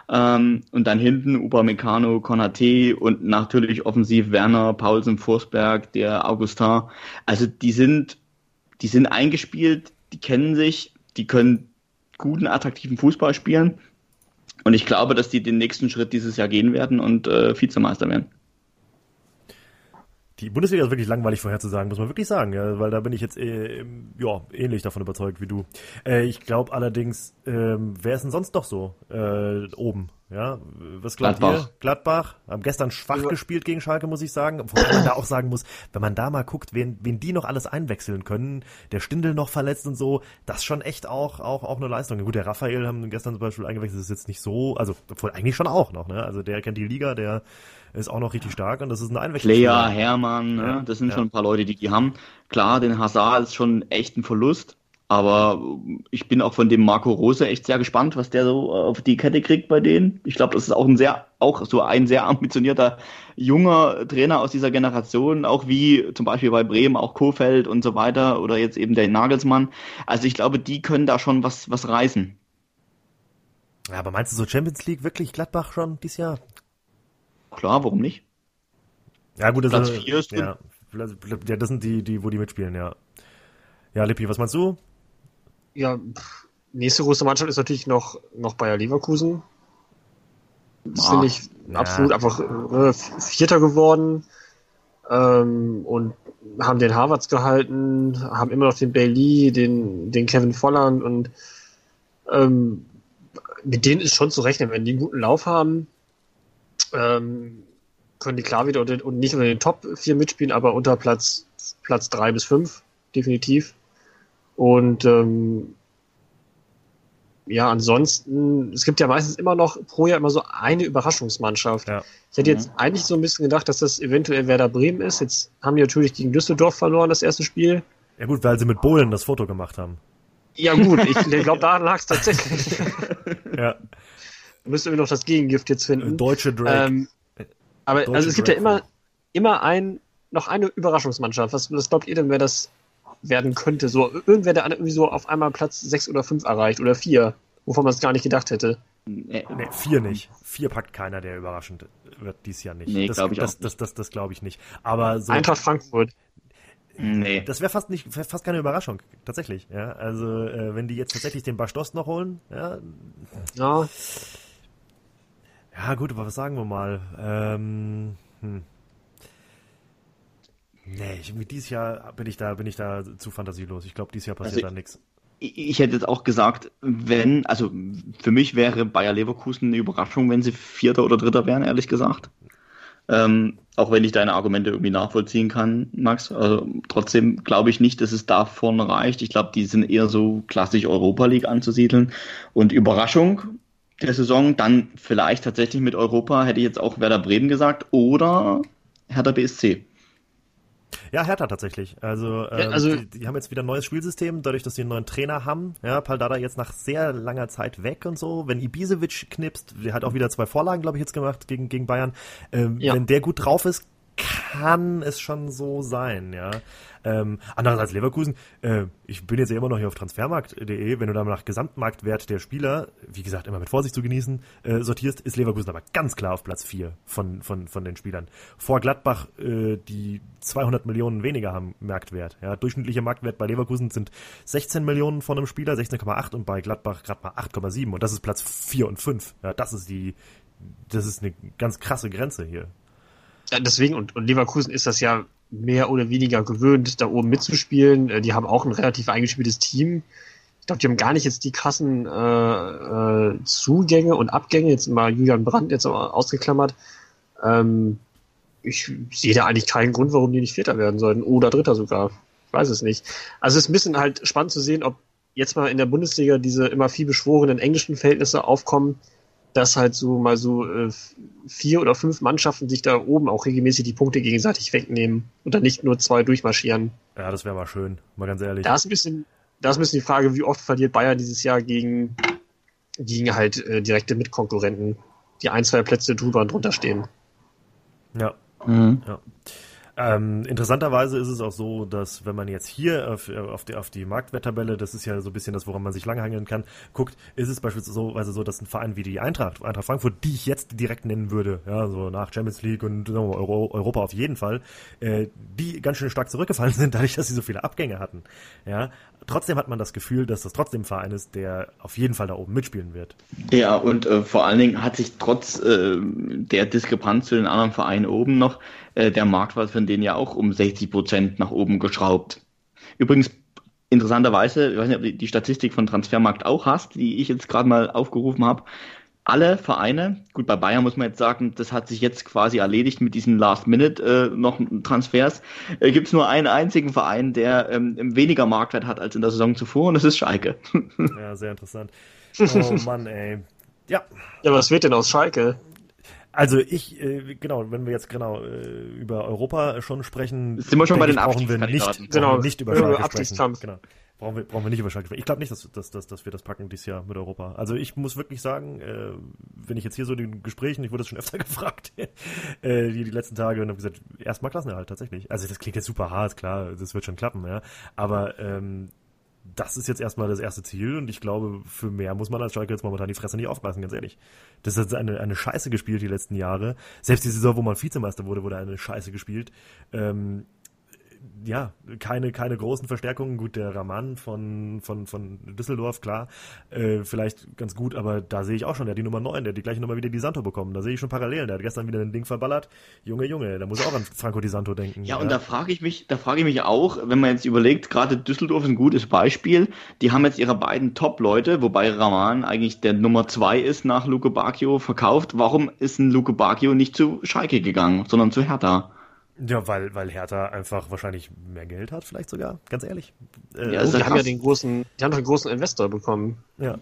Ähm, und dann hinten Upamecano, Konate und natürlich offensiv Werner, Paulsen, Forsberg, der Augustin. Also die sind, die sind eingespielt, die kennen sich, die können guten, attraktiven Fußball spielen. Und ich glaube, dass die den nächsten Schritt dieses Jahr gehen werden und äh, Vizemeister werden. Die Bundesliga ist wirklich langweilig vorherzusagen, muss man wirklich sagen, ja, weil da bin ich jetzt äh, ja, ähnlich davon überzeugt wie du. Äh, ich glaube allerdings, äh, wer ist denn sonst noch so äh, oben? Ja, was glaubt Gladbach. ihr? Gladbach haben gestern schwach ja. gespielt gegen Schalke, muss ich sagen. Wobei man da auch sagen muss, wenn man da mal guckt, wen, wen die noch alles einwechseln können, der Stindel noch verletzt und so, das ist schon echt auch, auch, auch eine Leistung. Gut, der Raphael haben gestern zum Beispiel eingewechselt, ist jetzt nicht so, also obwohl eigentlich schon auch noch, ne? Also der kennt die Liga, der ist auch noch richtig stark und das ist eine Einwechslung. Player, Hermann, ne? das sind ja. schon ein paar Leute, die die haben. Klar, den Hazard ist schon echt ein Verlust. Aber ich bin auch von dem Marco Rose echt sehr gespannt, was der so auf die Kette kriegt bei denen. Ich glaube, das ist auch ein sehr, auch so ein sehr ambitionierter junger Trainer aus dieser Generation, auch wie zum Beispiel bei Bremen, auch Kofeld und so weiter oder jetzt eben der Nagelsmann. Also ich glaube, die können da schon was, was reißen. Ja, aber meinst du so Champions League wirklich Gladbach schon dieses Jahr? Klar, warum nicht? Ja, gut, das Platz ist, 4 ist ja, ja, das sind die, die, wo die mitspielen, ja. Ja, Lippi, was meinst du? Ja, nächste große Mannschaft ist natürlich noch, noch Bayer Leverkusen. Das finde ich ja. absolut einfach äh, Vierter geworden ähm, und haben den Harvards gehalten, haben immer noch den Bailey, den, den Kevin Volland und ähm, mit denen ist schon zu rechnen, wenn die einen guten Lauf haben, ähm, können die klar wieder unter, und nicht unter den Top 4 mitspielen, aber unter Platz, Platz 3 bis 5, definitiv. Und ähm, ja, ansonsten, es gibt ja meistens immer noch pro Jahr immer so eine Überraschungsmannschaft. Ja. Ich hätte jetzt mhm. eigentlich so ein bisschen gedacht, dass das eventuell Werder Bremen ist. Jetzt haben die natürlich gegen Düsseldorf verloren, das erste Spiel. Ja gut, weil sie mit Bohlen das Foto gemacht haben. Ja gut, ich glaube, da lag es tatsächlich. ja. Müsste wir noch das Gegengift jetzt finden. Deutsche Drake. Ähm, aber Deutsche also es gibt Drake ja immer, immer ein, noch eine Überraschungsmannschaft. Was, was glaubt ihr denn, wer das werden könnte. So irgendwer, der irgendwie so auf einmal Platz 6 oder 5 erreicht oder 4, wovon man es gar nicht gedacht hätte. Nee, nee, vier nicht. Vier packt keiner, der überraschend wird dies Jahr nicht. Nee, das glaube ich das, das, das, das glaube ich nicht. Aber so, Eintracht Frankfurt. Nee. Das wäre fast nicht, fast keine Überraschung, tatsächlich. Ja, also äh, wenn die jetzt tatsächlich den Bastos noch holen, ja. Ja. Ja gut, aber was sagen wir mal? Ähm, hm. Nee, ich, dieses Jahr bin ich da, bin ich da zu fantasielos. Ich glaube, dieses Jahr passiert also, da nichts. Ich hätte jetzt auch gesagt, wenn, also für mich wäre Bayer Leverkusen eine Überraschung, wenn sie Vierter oder Dritter wären, ehrlich gesagt. Ähm, auch wenn ich deine Argumente irgendwie nachvollziehen kann, Max. Also, trotzdem glaube ich nicht, dass es davon reicht. Ich glaube, die sind eher so klassisch Europa League anzusiedeln. Und Überraschung der Saison, dann vielleicht tatsächlich mit Europa, hätte ich jetzt auch Werder Bremen gesagt, oder Hertha BSC. Ja, Hertha tatsächlich. Also, ähm, ja, also die, die, haben jetzt wieder ein neues Spielsystem, dadurch, dass sie einen neuen Trainer haben. Ja, Paldada jetzt nach sehr langer Zeit weg und so. Wenn Ibisevic knipst, der hat auch wieder zwei Vorlagen, glaube ich, jetzt gemacht gegen, gegen Bayern. Ähm, ja. Wenn der gut drauf ist, kann es schon so sein, ja. Ähm, andererseits Leverkusen, äh, ich bin jetzt ja immer noch hier auf transfermarkt.de, wenn du da nach Gesamtmarktwert der Spieler, wie gesagt, immer mit Vorsicht zu genießen, äh, sortierst, ist Leverkusen aber ganz klar auf Platz 4 von, von, von den Spielern. Vor Gladbach, äh, die 200 Millionen weniger haben Marktwert. Ja, durchschnittlicher Marktwert bei Leverkusen sind 16 Millionen von einem Spieler, 16,8 und bei Gladbach gerade mal 8,7 und das ist Platz 4 und 5. Ja, das ist die, das ist eine ganz krasse Grenze hier. Deswegen, und, und Leverkusen ist das ja mehr oder weniger gewöhnt, da oben mitzuspielen. Äh, die haben auch ein relativ eingespieltes Team. Ich glaube, die haben gar nicht jetzt die krassen äh, äh, Zugänge und Abgänge, jetzt mal Julian Brandt jetzt ausgeklammert. Ähm, ich sehe da eigentlich keinen Grund, warum die nicht Vierter werden sollten oder Dritter sogar. Ich weiß es nicht. Also es ist ein bisschen halt spannend zu sehen, ob jetzt mal in der Bundesliga diese immer viel beschworenen englischen Verhältnisse aufkommen, dass halt so mal so äh, vier oder fünf Mannschaften sich da oben auch regelmäßig die Punkte gegenseitig wegnehmen und dann nicht nur zwei durchmarschieren. Ja, das wäre mal schön, mal ganz ehrlich. Da ist ein bisschen, da ist ein bisschen die Frage, wie oft verliert Bayern dieses Jahr gegen, gegen halt äh, direkte Mitkonkurrenten, die ein, zwei Plätze drüber und drunter stehen. Ja. Mhm. ja. Ähm, interessanterweise ist es auch so, dass wenn man jetzt hier auf, auf, die, auf die Marktwerttabelle, das ist ja so ein bisschen das, woran man sich langhangeln kann, guckt, ist es beispielsweise so, dass ein Verein wie die Eintracht, Eintracht Frankfurt, die ich jetzt direkt nennen würde, ja, so nach Champions League und Euro, Europa auf jeden Fall, äh, die ganz schön stark zurückgefallen sind, dadurch, dass sie so viele Abgänge hatten. Ja, trotzdem hat man das Gefühl, dass das trotzdem ein Verein ist, der auf jeden Fall da oben mitspielen wird. Ja, und äh, vor allen Dingen hat sich trotz äh, der Diskrepanz zu den anderen Vereinen oben noch äh, der Marktwert von denen ja auch um 60 Prozent nach oben geschraubt. Übrigens, interessanterweise, ich weiß nicht, ob du die Statistik von Transfermarkt auch hast, die ich jetzt gerade mal aufgerufen habe. Alle Vereine, gut, bei Bayern muss man jetzt sagen, das hat sich jetzt quasi erledigt mit diesen Last-Minute äh, noch Transfers. Äh, Gibt es nur einen einzigen Verein, der ähm, weniger Marktwert hat als in der Saison zuvor und das ist Schalke. ja, sehr interessant. Oh Mann, ey. Ja. Ja, was wird denn aus Schalke? Also ich, äh, genau, wenn wir jetzt genau äh, über Europa schon sprechen, sind wir schon bei den brauchen wir nicht, genau, nicht über Schalke sprechen. Genau. Brauchen wir, brauchen wir nicht über Schalke sprechen. Ich glaube nicht, dass, dass, dass, dass wir das packen dieses Jahr mit Europa. Also ich muss wirklich sagen, äh, wenn ich jetzt hier so in den Gesprächen, ich wurde das schon öfter gefragt, äh, die, die letzten Tage und habe gesagt, erstmal Klassenerhalt tatsächlich. Also das klingt jetzt super hart, klar, das wird schon klappen, ja. Aber ähm, das ist jetzt erstmal das erste Ziel und ich glaube, für mehr muss man als Schalke jetzt momentan die Fresse nicht aufblasen, ganz ehrlich. Das ist eine, eine Scheiße gespielt die letzten Jahre. Selbst die Saison, wo man Vizemeister wurde, wurde eine Scheiße gespielt. Ähm, ja, keine, keine großen Verstärkungen. Gut, der Raman von, von, von Düsseldorf, klar, äh, vielleicht ganz gut, aber da sehe ich auch schon, der hat die Nummer 9, der hat die gleiche Nummer wie Di Santo bekommen. Da sehe ich schon Parallelen. Der hat gestern wieder ein Ding verballert. Junge, Junge, da muss er auch an Franco Di Santo denken. Ja, ja. und da frage ich mich, da frage ich mich auch, wenn man jetzt überlegt, gerade Düsseldorf ist ein gutes Beispiel. Die haben jetzt ihre beiden Top-Leute, wobei Raman eigentlich der Nummer 2 ist nach Luke Bacchio verkauft. Warum ist ein Luke Bacchio nicht zu Schalke gegangen, sondern zu Hertha? Ja, weil, weil Hertha einfach wahrscheinlich mehr Geld hat, vielleicht sogar, ganz ehrlich. Äh, ja, also die haben ja den großen, die haben doch einen großen Investor bekommen. Ja.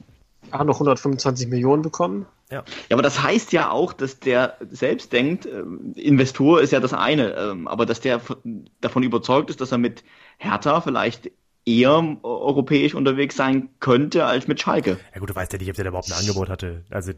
Haben noch 125 Millionen bekommen. Ja. ja, aber das heißt ja auch, dass der selbst denkt, äh, Investor ist ja das eine, äh, aber dass der davon überzeugt ist, dass er mit Hertha vielleicht eher europäisch unterwegs sein könnte als mit Schalke. Ja gut, du weißt ja nicht, ob der überhaupt ein Angebot hatte. Also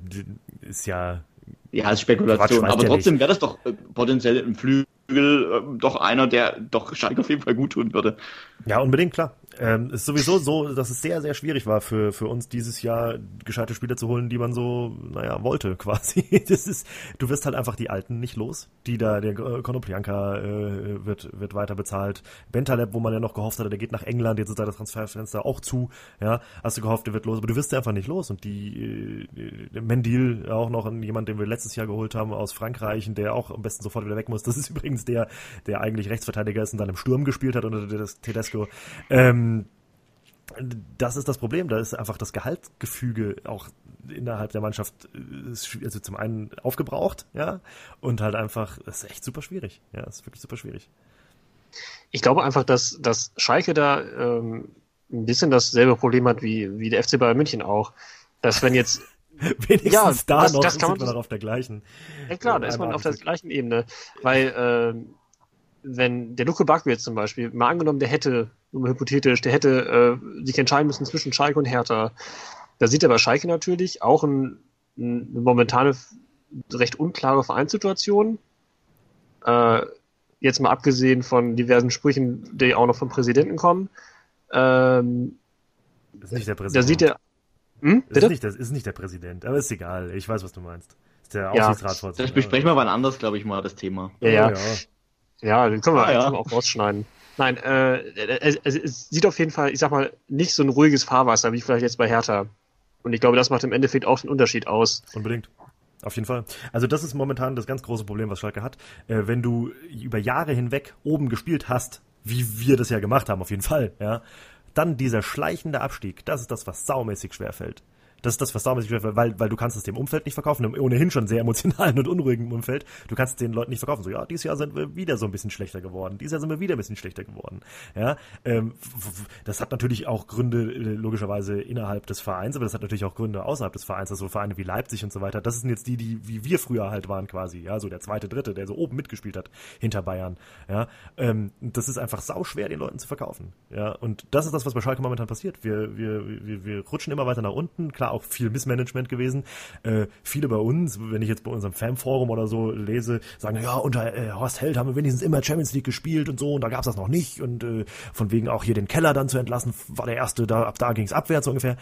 ist ja ja, ist Spekulation, Quatsch, aber trotzdem wäre das doch äh, potenziell im Flügel äh, doch einer, der doch Schalke auf jeden Fall gut tun würde. Ja, unbedingt, klar. Ähm, ist sowieso so, dass es sehr, sehr schwierig war für, für uns dieses Jahr gescheite Spieler zu holen, die man so, naja, wollte quasi. Das ist, du wirst halt einfach die Alten nicht los, die da, der äh, Konoplianka äh, wird, wird weiter bezahlt. Bentaleb, wo man ja noch gehofft hatte, der geht nach England, jetzt ist da das Transferfenster auch zu, ja, hast du gehofft, der wird los, aber du wirst einfach nicht los und die, äh, Mendil, auch noch jemand, den wir letztes Jahr geholt haben aus Frankreich, der auch am besten sofort wieder weg muss, das ist übrigens der, der eigentlich Rechtsverteidiger ist und dann im Sturm gespielt hat unter Tedesco. Ähm, ähm, das ist das Problem. Da ist einfach das Gehaltsgefüge auch innerhalb der Mannschaft äh, also zum einen aufgebraucht, ja, und halt einfach, das ist echt super schwierig. Ja, das ist wirklich super schwierig. Ich glaube einfach, dass, dass Schalke da ähm, ein bisschen dasselbe Problem hat wie, wie der FC Bayern München auch. Dass wenn jetzt Wenigstens ja, da das, noch das kann man, man auf der gleichen. Ja klar, da ist man auf der gleichen Ebene. Weil äh, wenn der Luke Bacchio jetzt zum Beispiel, mal angenommen, der hätte nur mal hypothetisch, der hätte äh, sich entscheiden müssen zwischen Schalke und Hertha. Da sieht er bei Schalke natürlich auch ein, ein, eine momentane recht unklare Vereinssituation. Äh, jetzt mal abgesehen von diversen Sprüchen, die auch noch vom Präsidenten kommen. Ähm, das ist nicht der Präsident. Da sieht er. Hm, bitte? Ist nicht, das ist nicht der Präsident, aber ist egal. Ich weiß, was du meinst. ist der Aufsichtsratsvorsitzende. Ja, das besprechen wir wann anders, glaube ich mal, das Thema. Ja, ja. ja. Ja den können wir, ah, ja. können wir auch rausschneiden. Nein, äh, es, es, sieht auf jeden Fall, ich sag mal, nicht so ein ruhiges Fahrwasser wie vielleicht jetzt bei Hertha. Und ich glaube, das macht im Endeffekt auch den Unterschied aus. Unbedingt. Auf jeden Fall. Also das ist momentan das ganz große Problem, was Schalke hat. Äh, wenn du über Jahre hinweg oben gespielt hast, wie wir das ja gemacht haben, auf jeden Fall, ja, dann dieser schleichende Abstieg, das ist das, was saumäßig schwerfällt. Das ist das, was damals weil, weil du kannst es dem Umfeld nicht verkaufen, im ohnehin schon sehr emotionalen und unruhigen Umfeld. Du kannst es den Leuten nicht verkaufen. So, ja, dieses Jahr sind wir wieder so ein bisschen schlechter geworden. Dieses Jahr sind wir wieder ein bisschen schlechter geworden. Ja, ähm, das hat natürlich auch Gründe, äh, logischerweise innerhalb des Vereins, aber das hat natürlich auch Gründe außerhalb des Vereins, also Vereine wie Leipzig und so weiter. Das sind jetzt die, die, wie wir früher halt waren quasi. Ja, so der zweite, dritte, der so oben mitgespielt hat, hinter Bayern. Ja, ähm, das ist einfach sau schwer, den Leuten zu verkaufen. Ja, und das ist das, was bei Schalke momentan passiert. Wir, wir, wir, wir rutschen immer weiter nach unten. Klar, auch viel Missmanagement gewesen. Äh, viele bei uns, wenn ich jetzt bei unserem Fanforum oder so lese, sagen, ja, unter äh, Horst Held haben wir wenigstens immer Champions League gespielt und so und da gab's das noch nicht und äh, von wegen auch hier den Keller dann zu entlassen, war der erste, da ab da ging's abwärts ungefähr.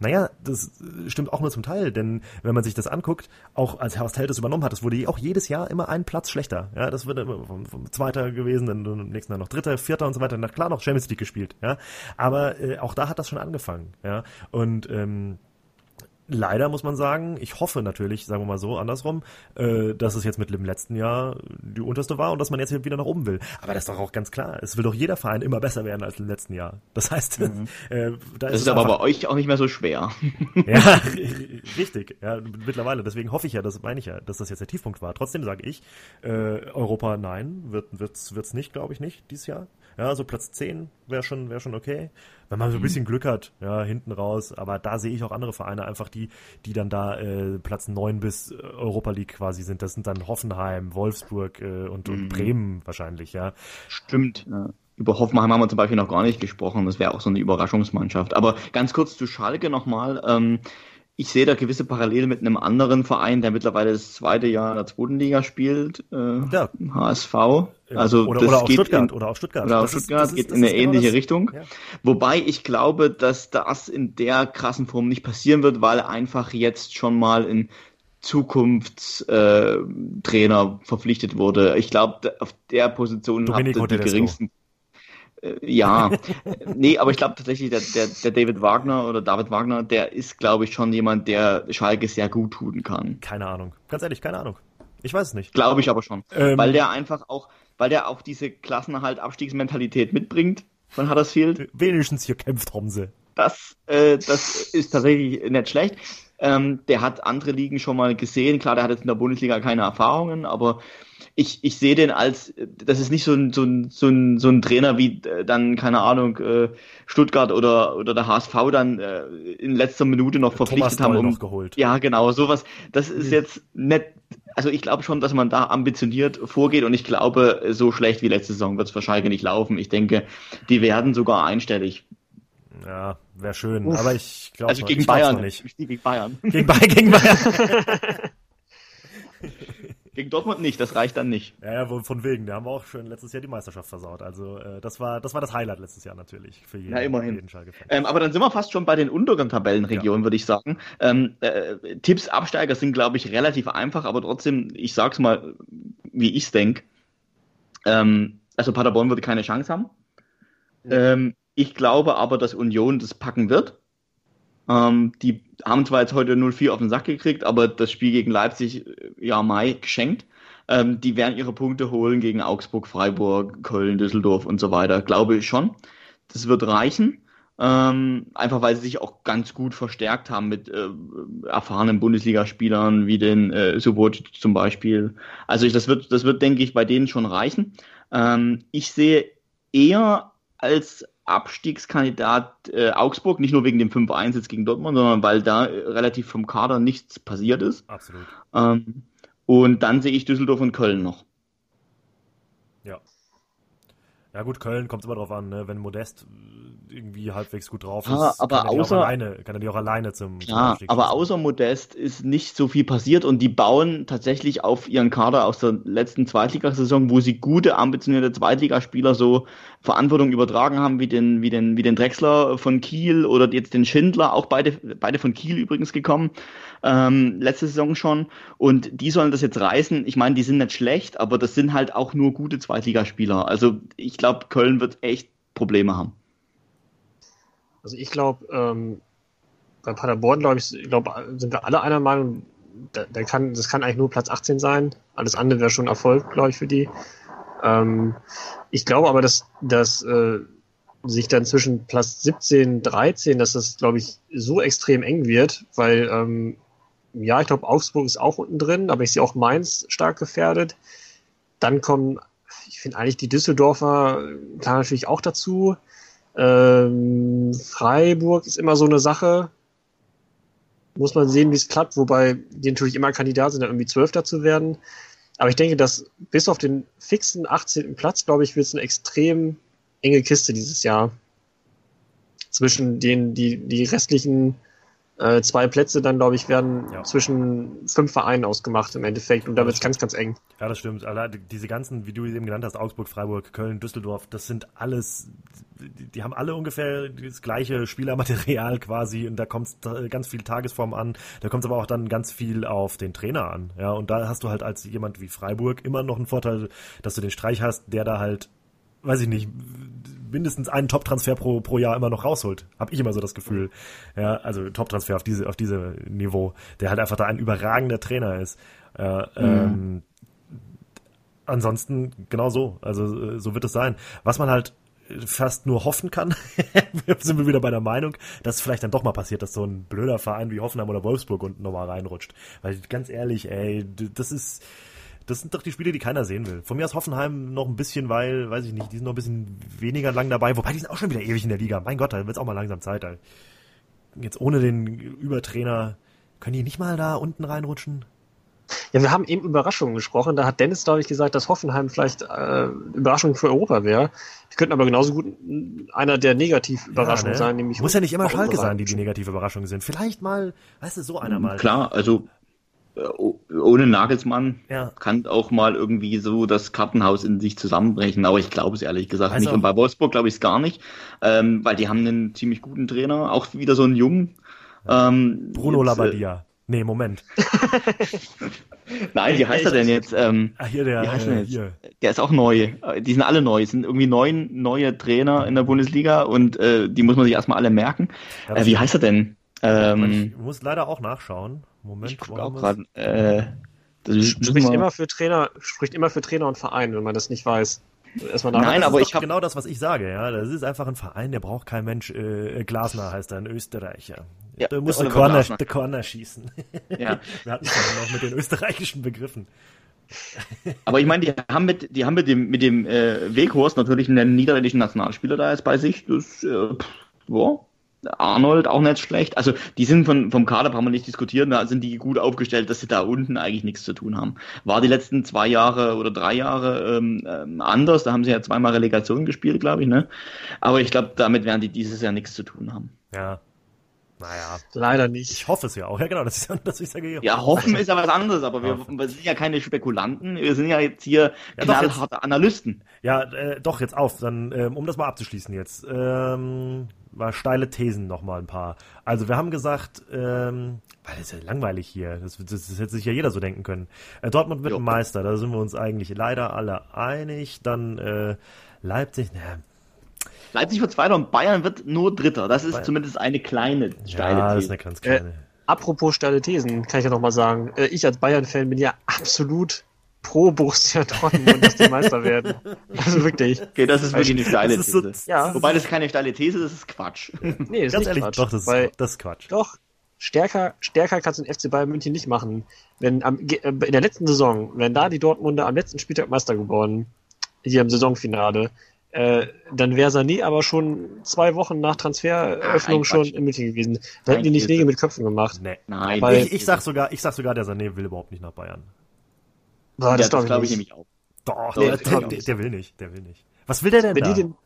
Naja, das stimmt auch nur zum Teil, denn wenn man sich das anguckt, auch als Horst Held das übernommen hat, das wurde auch jedes Jahr immer ein Platz schlechter. Ja, das wird immer vom, vom Zweiter gewesen, dann im nächsten Jahr noch Dritter, Vierter und so weiter. Na klar, noch Champions League gespielt. Ja, aber äh, auch da hat das schon angefangen. Ja, und ähm, leider muss man sagen, ich hoffe natürlich, sagen wir mal so, andersrum, äh, dass es jetzt mit dem letzten Jahr die unterste war und dass man jetzt wieder nach oben will. Aber das ist doch auch ganz klar. Es will doch jeder Verein immer besser werden als im letzten Jahr. Das heißt, mhm. äh, da das ist, ist aber bei euch auch nicht mehr so schwer. ja, richtig. Ja, mittlerweile. Deswegen hoffe ich ja, das meine ich ja, dass das jetzt der Tiefpunkt war. Trotzdem sage ich, äh, Europa nein, wird wird's wird's nicht, glaube ich nicht dieses Jahr. Ja, so Platz 10 wäre schon, wäre schon okay. Wenn man so ein mhm. bisschen Glück hat, ja, hinten raus. Aber da sehe ich auch andere Vereine einfach, die, die dann da äh, Platz 9 bis äh, Europa League quasi sind. Das sind dann Hoffenheim, Wolfsburg äh, und, und mhm. Bremen wahrscheinlich, ja. Stimmt, ja. Über Hoffenheim haben wir zum Beispiel noch gar nicht gesprochen. Das wäre auch so eine Überraschungsmannschaft. Aber ganz kurz zu Schalke nochmal. Ähm, ich sehe da gewisse Parallelen mit einem anderen Verein, der mittlerweile das zweite Jahr in der zweiten Liga spielt, äh, ja. HSV. Also oder, das oder, auch geht Stuttgart, in, oder auch Stuttgart. Oder auch Stuttgart ist, geht ist, in eine genau ähnliche das, Richtung. Ja. Wobei ich glaube, dass das in der krassen Form nicht passieren wird, weil einfach jetzt schon mal ein Zukunftstrainer verpflichtet wurde. Ich glaube, auf der Position Domenico habt ihr die geringsten. Äh, ja, nee, aber ich glaube tatsächlich, der, der, der David Wagner oder David Wagner, der ist, glaube ich, schon jemand, der Schalke sehr gut tun kann. Keine Ahnung. Ganz ehrlich, keine Ahnung. Ich weiß es nicht. Glaube ich aber schon. Ähm, weil der einfach auch, weil der auch diese Klassenerhalt Abstiegsmentalität mitbringt von Huddersfield. Wenigstens hier kämpft Homse. Das, äh, das ist tatsächlich nicht schlecht. Ähm, der hat andere Ligen schon mal gesehen. Klar, der hat jetzt in der Bundesliga keine Erfahrungen, aber ich, ich sehe den als, das ist nicht so ein, so ein, so ein, so ein Trainer wie äh, dann, keine Ahnung, äh, Stuttgart oder, oder der HSV dann äh, in letzter Minute noch verpflichtet Thomas haben. Um, noch geholt. Ja, genau, sowas. Das ist jetzt nicht, also ich glaube schon, dass man da ambitioniert vorgeht und ich glaube, so schlecht wie letzte Saison wird es wahrscheinlich nicht laufen. Ich denke, die werden sogar einstellig. Ja, wäre schön, Uff. aber ich glaube Also gegen Bayern nicht. Gegen Bayern. Gegen, Bayern, gegen Bayern. Gegen Dortmund nicht, das reicht dann nicht. Ja, ja, von wegen. Da haben wir auch schon letztes Jahr die Meisterschaft versaut. Also äh, das war das war das Highlight letztes Jahr natürlich für jeden, ja, immerhin. jeden ähm, aber dann sind wir fast schon bei den unteren Tabellenregionen, ja. würde ich sagen. Ähm, äh, Tipps Absteiger sind, glaube ich, relativ einfach, aber trotzdem, ich sag's mal, wie ich's denk. Ähm, also Paderborn würde keine Chance haben. Ja. Ähm, ich glaube aber, dass Union das packen wird. Ähm, die haben zwar jetzt heute 0-4 auf den Sack gekriegt, aber das Spiel gegen Leipzig, äh, ja, Mai, geschenkt. Ähm, die werden ihre Punkte holen gegen Augsburg, Freiburg, Köln, Düsseldorf und so weiter. Glaube ich schon. Das wird reichen. Ähm, einfach weil sie sich auch ganz gut verstärkt haben mit äh, erfahrenen Bundesligaspielern wie den äh, Subotic zum Beispiel. Also ich, das wird, das wird, denke ich, bei denen schon reichen. Ähm, ich sehe eher als Abstiegskandidat äh, Augsburg, nicht nur wegen dem 5-1 jetzt gegen Dortmund, sondern weil da relativ vom Kader nichts passiert ist. Absolut. Ähm, und dann sehe ich Düsseldorf und Köln noch. Ja. Ja gut, Köln kommt immer drauf an, ne? wenn Modest irgendwie halbwegs gut drauf ist, ja, aber kann, er außer, alleine, kann er die auch alleine zum, Ja, aber außer Modest ist nicht so viel passiert und die bauen tatsächlich auf ihren Kader aus der letzten Zweitligasaison, wo sie gute, ambitionierte Zweitligaspieler so Verantwortung übertragen haben, wie den, wie den, wie den Drexler von Kiel oder jetzt den Schindler, auch beide, beide von Kiel übrigens gekommen, ähm, letzte Saison schon. Und die sollen das jetzt reißen. Ich meine, die sind nicht schlecht, aber das sind halt auch nur gute Zweitligaspieler. Also ich glaube, Köln wird echt Probleme haben. Also ich glaube, ähm, bei Paderborn, glaube ich, glaub, sind wir alle einer Meinung, da, da kann, das kann eigentlich nur Platz 18 sein. Alles andere wäre schon Erfolg, glaube ich, für die. Ähm, ich glaube aber, dass, dass äh, sich dann zwischen Platz 17, 13, dass das, glaube ich, so extrem eng wird, weil, ähm, ja, ich glaube, Augsburg ist auch unten drin, aber ich sehe auch Mainz stark gefährdet. Dann kommen, ich finde eigentlich die Düsseldorfer, klar natürlich auch dazu. Ähm, Freiburg ist immer so eine Sache. Muss man sehen, wie es klappt, wobei die natürlich immer Kandidat sind, dann irgendwie Zwölfter zu werden. Aber ich denke, dass bis auf den fixen 18. Platz, glaube ich, wird es eine extrem enge Kiste dieses Jahr. Zwischen den, die, die restlichen äh, zwei Plätze dann, glaube ich, werden ja. zwischen fünf Vereinen ausgemacht im Endeffekt und da wird es ganz, ganz eng. Ja, das stimmt. Diese ganzen, wie du eben genannt hast, Augsburg, Freiburg, Köln, Düsseldorf, das sind alles, die, die haben alle ungefähr das gleiche Spielermaterial quasi und da kommt ganz viel Tagesform an, da kommt es aber auch dann ganz viel auf den Trainer an. Ja, und da hast du halt als jemand wie Freiburg immer noch einen Vorteil, dass du den Streich hast, der da halt weiß ich nicht, mindestens einen Top-Transfer pro, pro Jahr immer noch rausholt. Hab ich immer so das Gefühl. Ja, also Top-Transfer auf diese, auf diese Niveau, der halt einfach da ein überragender Trainer ist. Äh, mhm. ähm, ansonsten genau so. Also äh, so wird es sein. Was man halt fast nur hoffen kann, sind wir wieder bei der Meinung, dass es vielleicht dann doch mal passiert, dass so ein blöder Verein wie Hoffenheim oder Wolfsburg unten nochmal reinrutscht. Weil ganz ehrlich, ey, das ist das sind doch die Spiele, die keiner sehen will. Von mir aus Hoffenheim noch ein bisschen, weil, weiß ich nicht, die sind noch ein bisschen weniger lang dabei. Wobei, die sind auch schon wieder ewig in der Liga. Mein Gott, da wird es auch mal langsam Zeit. Alter. Jetzt ohne den Übertrainer, können die nicht mal da unten reinrutschen? Ja, wir haben eben Überraschungen gesprochen. Da hat Dennis, glaube ich, gesagt, dass Hoffenheim vielleicht äh, Überraschung für Europa wäre. Die könnten aber genauso gut einer der Negativ-Überraschungen ja, ne? sein. Nämlich Muss ja nicht immer Schalke sein, die die negative Überraschungen sind. Vielleicht mal, weißt du, so einer mal. Klar, also ohne Nagelsmann ja. kann auch mal irgendwie so das Kartenhaus in sich zusammenbrechen, aber ich glaube es ehrlich gesagt also, nicht. Und bei Wolfsburg glaube ich es gar nicht, ähm, weil die haben einen ziemlich guten Trainer, auch wieder so einen jungen. Ähm, Bruno jetzt, äh, Labbadia. nee, Moment. Nein, wie heißt er denn jetzt? Ähm, Ach, hier der, wie heißt äh, Hier. Der ist auch neu. Die sind alle neu. Es sind irgendwie neun neue Trainer in der Bundesliga und äh, die muss man sich erstmal alle merken. Äh, wie heißt er denn? Ähm, ich muss leider auch nachschauen. Moment, ich gucke auch gerade. Äh, spricht immer für Trainer, spricht immer für Trainer und Verein, wenn man das nicht weiß. Erstmal Nein, aber ich habe genau das, was ich sage. Ja, das ist einfach ein Verein, der braucht kein Mensch. Äh, Glasner heißt er, ein Österreicher. Ja, der muss der Corner, der Corner schießen. Ja. Wir hatten es ja noch mit den österreichischen Begriffen. Aber ich meine, die haben mit, die haben mit dem, mit dem äh, Weghorst natürlich einen niederländischen Nationalspieler da jetzt bei sich. Das, äh, pff, boah, Arnold auch nicht schlecht. Also die sind von, vom Kader, brauchen wir nicht diskutieren, da sind die gut aufgestellt, dass sie da unten eigentlich nichts zu tun haben. War die letzten zwei Jahre oder drei Jahre ähm, ähm anders, da haben sie ja zweimal Relegation gespielt, glaube ich, ne? Aber ich glaube, damit werden die dieses Jahr nichts zu tun haben. Ja. Naja. Leider nicht. Ich hoffe es ja auch. Ja, genau, das ist ja, das ich sage. Ja, hoffen ist ja was anderes, aber wir, wir, sind ja keine Spekulanten, wir sind ja jetzt hier ja, knallharte Analysten. Ja, äh, doch, jetzt auf, dann, ähm, um das mal abzuschließen jetzt. Ähm, war steile Thesen nochmal ein paar. Also wir haben gesagt, ähm, weil das ist ja langweilig hier, das, das, das hätte sich ja jeder so denken können. Äh, Dortmund wird jo. ein Meister, da sind wir uns eigentlich leider alle einig. Dann äh, Leipzig, naja. Leipzig wird Zweiter und Bayern wird nur Dritter. Das ist Bayern. zumindest eine kleine steile ja, These. Das ist eine ganz kleine. Äh, apropos steile Thesen, kann ich ja nochmal sagen. Äh, ich als Bayern-Fan bin ja absolut pro Borussia Dortmund, dass die Meister werden. Also wirklich. Okay, das ist wirklich eine steile These. So, ja. Wobei das keine steile These, das ist Quatsch. Nee, das ist ehrlich, Quatsch. Doch, das, weil, das ist Quatsch. Doch, stärker, stärker kannst du den FC Bayern München nicht machen. Wenn am, äh, in der letzten Saison, wenn da die Dortmunder am letzten Spieltag Meister geworden, hier im Saisonfinale, äh, dann wäre Sané aber schon zwei Wochen nach Transfereröffnung ah, schon in München gewesen. Da hätten die nicht Wege mit Köpfen gemacht. Nee. Nein, Weil, ich, ich, sag sogar, ich sag sogar, der Sané will überhaupt nicht nach Bayern. Boah, das, ja, das glaube ich nämlich auch. Doch, der, der, der, der, will nicht, der will nicht. Was will der denn wenn da? Die dem,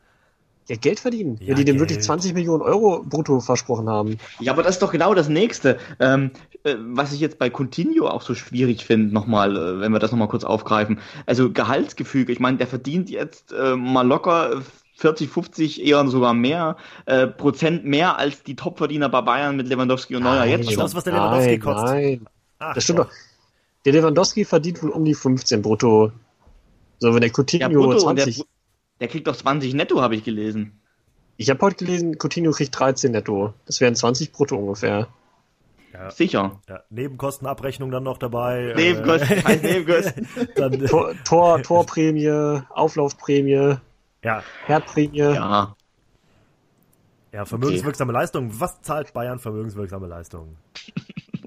ja, Geld verdienen, ja, wenn die dem wirklich 20 Millionen Euro brutto versprochen haben. Ja, aber das ist doch genau das Nächste. Ähm, äh, was ich jetzt bei Continuo auch so schwierig finde, nochmal, äh, wenn wir das nochmal kurz aufgreifen. Also Gehaltsgefüge, ich meine, der verdient jetzt äh, mal locker 40, 50, eher sogar mehr äh, Prozent mehr als die Topverdiener bei Bayern mit Lewandowski und Neuer jetzt schon. Das, was der Lewandowski nein, kostet. Nein. Ach, das stimmt doch. Der Lewandowski verdient wohl um die 15 brutto. So, wenn der Coutinho ja, brutto 20. Der, der, kriegt doch 20 netto, habe ich gelesen. Ich habe heute gelesen, Coutinho kriegt 13 netto. Das wären 20 brutto ungefähr. Ja. Sicher. Ja. Nebenkostenabrechnung dann noch dabei. Nebenkosten, äh, Nebenkosten. dann, Tor, Tor, Torprämie, Auflaufprämie, ja. Herdprämie. Ja. Ja, vermögenswirksame okay. Leistung. Was zahlt Bayern vermögenswirksame Leistungen?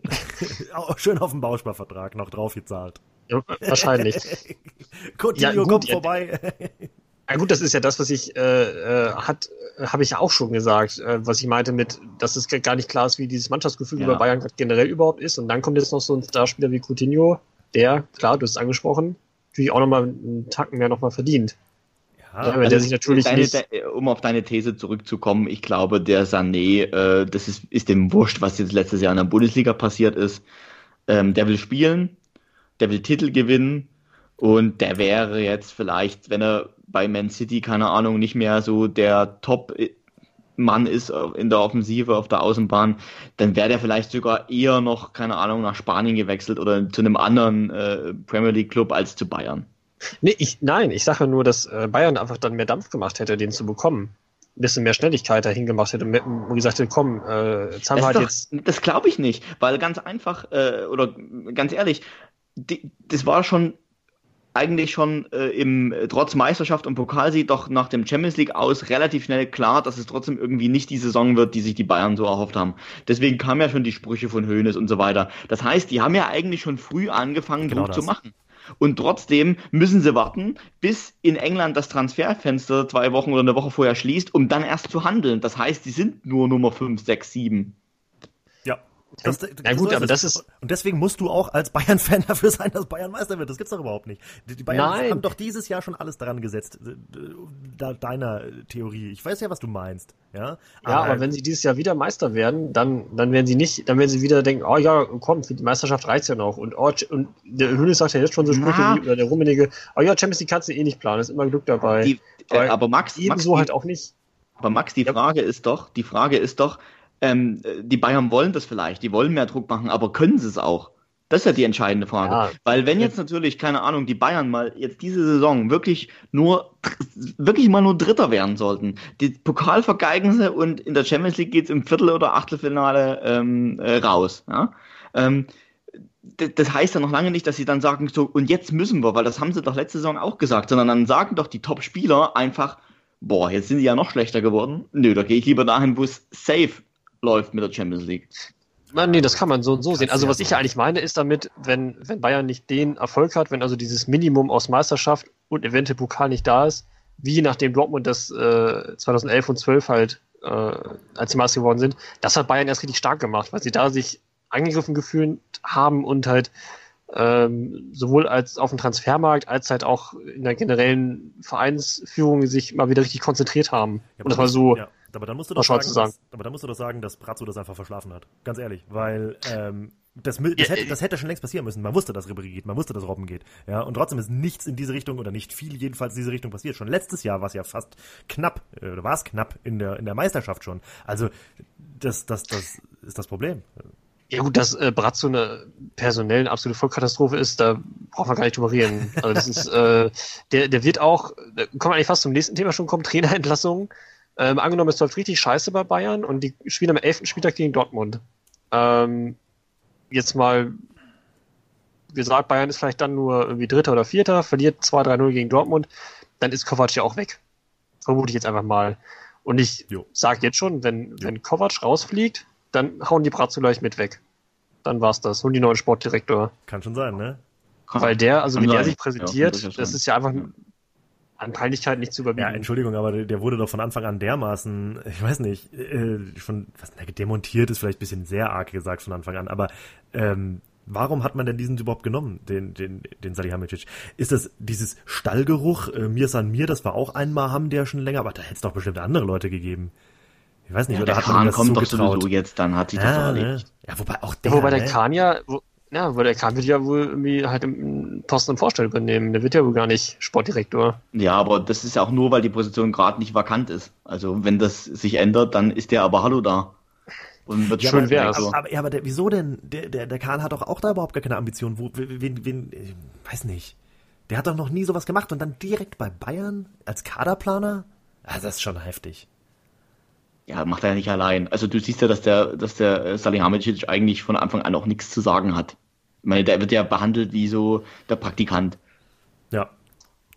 Schön auf dem Bausparvertrag noch drauf gezahlt. Ja, wahrscheinlich. Coutinho ja, kommt vorbei. Ja gut, das ist ja das, was ich äh, äh, hat, habe ich ja auch schon gesagt, äh, was ich meinte mit, dass es gar nicht klar ist, wie dieses Mannschaftsgefühl ja. über Bayern generell überhaupt ist. Und dann kommt jetzt noch so ein Starspieler wie Coutinho, der, klar, du hast es angesprochen, natürlich auch nochmal einen Tacken mehr nochmal verdient. Ja, ja, also der sich natürlich deine, nicht... um auf deine These zurückzukommen, ich glaube, der Sané, äh, das ist, ist dem wurscht, was jetzt letztes Jahr in der Bundesliga passiert ist. Ähm, der will spielen, der will Titel gewinnen und der wäre jetzt vielleicht, wenn er bei Man City, keine Ahnung, nicht mehr so der Top Mann ist in der Offensive auf der Außenbahn, dann wäre der vielleicht sogar eher noch, keine Ahnung, nach Spanien gewechselt oder zu einem anderen äh, Premier League Club als zu Bayern. Nee, ich, nein, ich sage nur, dass äh, Bayern einfach dann mehr Dampf gemacht hätte, den zu bekommen. Ein bisschen mehr Schnelligkeit dahin gemacht hätte und gesagt hätte, komm, äh, jetzt haben wir halt doch, jetzt. Das glaube ich nicht, weil ganz einfach, äh, oder ganz ehrlich, die, das war schon eigentlich schon äh, im trotz Meisterschaft und Pokalsieg doch nach dem Champions League aus relativ schnell klar, dass es trotzdem irgendwie nicht die Saison wird, die sich die Bayern so erhofft haben. Deswegen kamen ja schon die Sprüche von Hoeneß und so weiter. Das heißt, die haben ja eigentlich schon früh angefangen, genau Druck das. zu machen. Und trotzdem müssen sie warten, bis in England das Transferfenster zwei Wochen oder eine Woche vorher schließt, um dann erst zu handeln. Das heißt, sie sind nur Nummer 5, 6, 7. Das, das, ja gut, so aber das ist und deswegen musst du auch als Bayern-Fan dafür sein, dass Bayern Meister wird. Das gibt's doch überhaupt nicht. Die, Bayern Nein. haben doch dieses Jahr schon alles daran gesetzt. Deiner Theorie. Ich weiß ja, was du meinst. Ja, aber, ja, aber wenn sie dieses Jahr wieder Meister werden, dann dann werden sie nicht, dann werden sie wieder denken, oh ja, komm, für die Meisterschaft reicht's ja noch. Und oh, und der Hönes sagt ja jetzt schon so Sprüche wie oder der Rummenige, oh ja, Champions League kannst du eh nicht planen, ist immer Glück dabei. Die, äh, aber Max, ebenso Max, halt auch nicht. Aber Max, die Frage ist doch, die Frage ist doch, ähm, die Bayern wollen das vielleicht, die wollen mehr Druck machen, aber können sie es auch? Das ist ja die entscheidende Frage. Ja. Weil wenn jetzt natürlich, keine Ahnung, die Bayern mal jetzt diese Saison wirklich nur, wirklich mal nur Dritter werden sollten, die Pokal vergeigen sie und in der Champions League geht's im Viertel- oder Achtelfinale ähm, äh, raus. Ja? Ähm, das heißt ja noch lange nicht, dass sie dann sagen, so, und jetzt müssen wir, weil das haben sie doch letzte Saison auch gesagt, sondern dann sagen doch die Top-Spieler einfach, boah, jetzt sind die ja noch schlechter geworden. Nö, da gehe ich lieber dahin, wo es safe läuft mit der Champions League. Nee, das kann man so und so sehen. Also was ich ja eigentlich meine, ist damit, wenn, wenn Bayern nicht den Erfolg hat, wenn also dieses Minimum aus Meisterschaft und eventuell Pokal nicht da ist, wie nachdem Dortmund das äh, 2011 und 12 halt, äh, als sie Meister geworden sind, das hat Bayern erst richtig stark gemacht, weil sie da sich angegriffen gefühlt haben und halt ähm, sowohl als auf dem Transfermarkt als halt auch in der generellen Vereinsführung sich mal wieder richtig konzentriert haben. Ja, und das war so... Ja aber dann musst du doch sagen, sagen. Dass, aber dann musst du doch sagen, dass Brazzo das einfach verschlafen hat. Ganz ehrlich. Weil ähm, das, das, ja, hätte, das hätte schon längst passieren müssen. Man wusste, dass Ribéry geht, man wusste, dass Robben geht. Ja, und trotzdem ist nichts in diese Richtung oder nicht viel jedenfalls in diese Richtung passiert. Schon letztes Jahr war es ja fast knapp, äh, oder war es knapp in der, in der Meisterschaft schon. Also das, das, das ist das Problem. Ja gut, dass äh, Brazzo eine personell eine absolute Vollkatastrophe ist, da braucht man gar nicht drüber reden. Also das ist, äh, der, der wird auch, da kommen wir eigentlich fast zum nächsten Thema schon kommen, Trainerentlassung. Ähm, angenommen, es läuft richtig scheiße bei Bayern und die spielen am 11. Spieltag gegen Dortmund. Ähm, jetzt mal gesagt, Bayern ist vielleicht dann nur irgendwie Dritter oder Vierter, verliert 2-3-0 gegen Dortmund, dann ist Kovac ja auch weg. Vermute ich jetzt einfach mal. Und ich sage jetzt schon, wenn, wenn Kovac rausfliegt, dann hauen die Bratzo gleich mit weg. Dann war's das. Und die neuen Sportdirektor. Kann schon sein, ne? Weil der, also wie der sich präsentiert, ja, das ist ja einfach an Peinlichkeit nicht zu überbieten. Ja, Entschuldigung, aber der wurde doch von Anfang an dermaßen, ich weiß nicht, äh, schon, was, na, demontiert ist vielleicht ein bisschen sehr arg gesagt von Anfang an, aber ähm, warum hat man denn diesen überhaupt genommen, den, den, den Salihamidzic? Ist das dieses Stallgeruch, äh, mir san mir, das war auch einmal haben der schon länger, aber da hätte es doch bestimmt andere Leute gegeben. Ich weiß nicht, ja, oder hat man das kommt so doch getraut? jetzt, dann hat sich das ja, doch erledigt. Ne? Ja, wobei auch der, ja, wobei der ne? Kahn ja, wo, ja, weil der Kahn wird ja wohl irgendwie halt im Posten im Vorstand übernehmen. Der wird ja wohl gar nicht Sportdirektor. Ja, aber das ist ja auch nur, weil die Position gerade nicht vakant ist. Also wenn das sich ändert, dann ist der aber Hallo da. Und wird ja, schön wäre. Also. Aber, ja, aber der, wieso denn? Der, der, der Kahn hat doch auch da überhaupt gar keine Ambition. Wo, wen, wen, ich weiß nicht. Der hat doch noch nie sowas gemacht und dann direkt bei Bayern als Kaderplaner? Also das ist schon heftig. Ja, macht er nicht allein. Also du siehst ja, dass der, dass der Salihamidzic eigentlich von Anfang an auch nichts zu sagen hat. Ich meine, der wird ja behandelt wie so der Praktikant. Ja.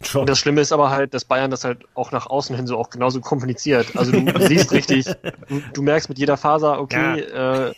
Schon. Und das Schlimme ist aber halt, dass Bayern das halt auch nach außen hin so auch genauso kommuniziert. Also du siehst richtig, du, du, merkst mit jeder Faser, okay, ja. äh,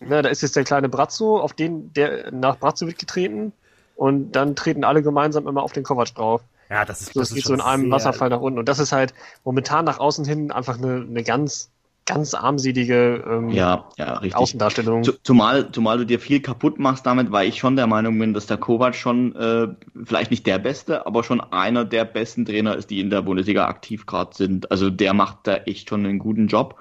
na, da ist jetzt der kleine Brazzo, auf den, der nach Brazzo wird getreten und dann treten alle gemeinsam immer auf den Kovac drauf. Ja, das ist, so, das, das geht so in einem Wasserfall nach unten. Und das ist halt momentan nach außen hin einfach eine, eine ganz ganz armselige ähm, ja, ja, richtig. Außendarstellung. Zumal, zumal du dir viel kaputt machst damit, weil ich schon der Meinung bin, dass der Kovac schon äh, vielleicht nicht der Beste, aber schon einer der besten Trainer ist, die in der Bundesliga aktiv gerade sind. Also der macht da echt schon einen guten Job.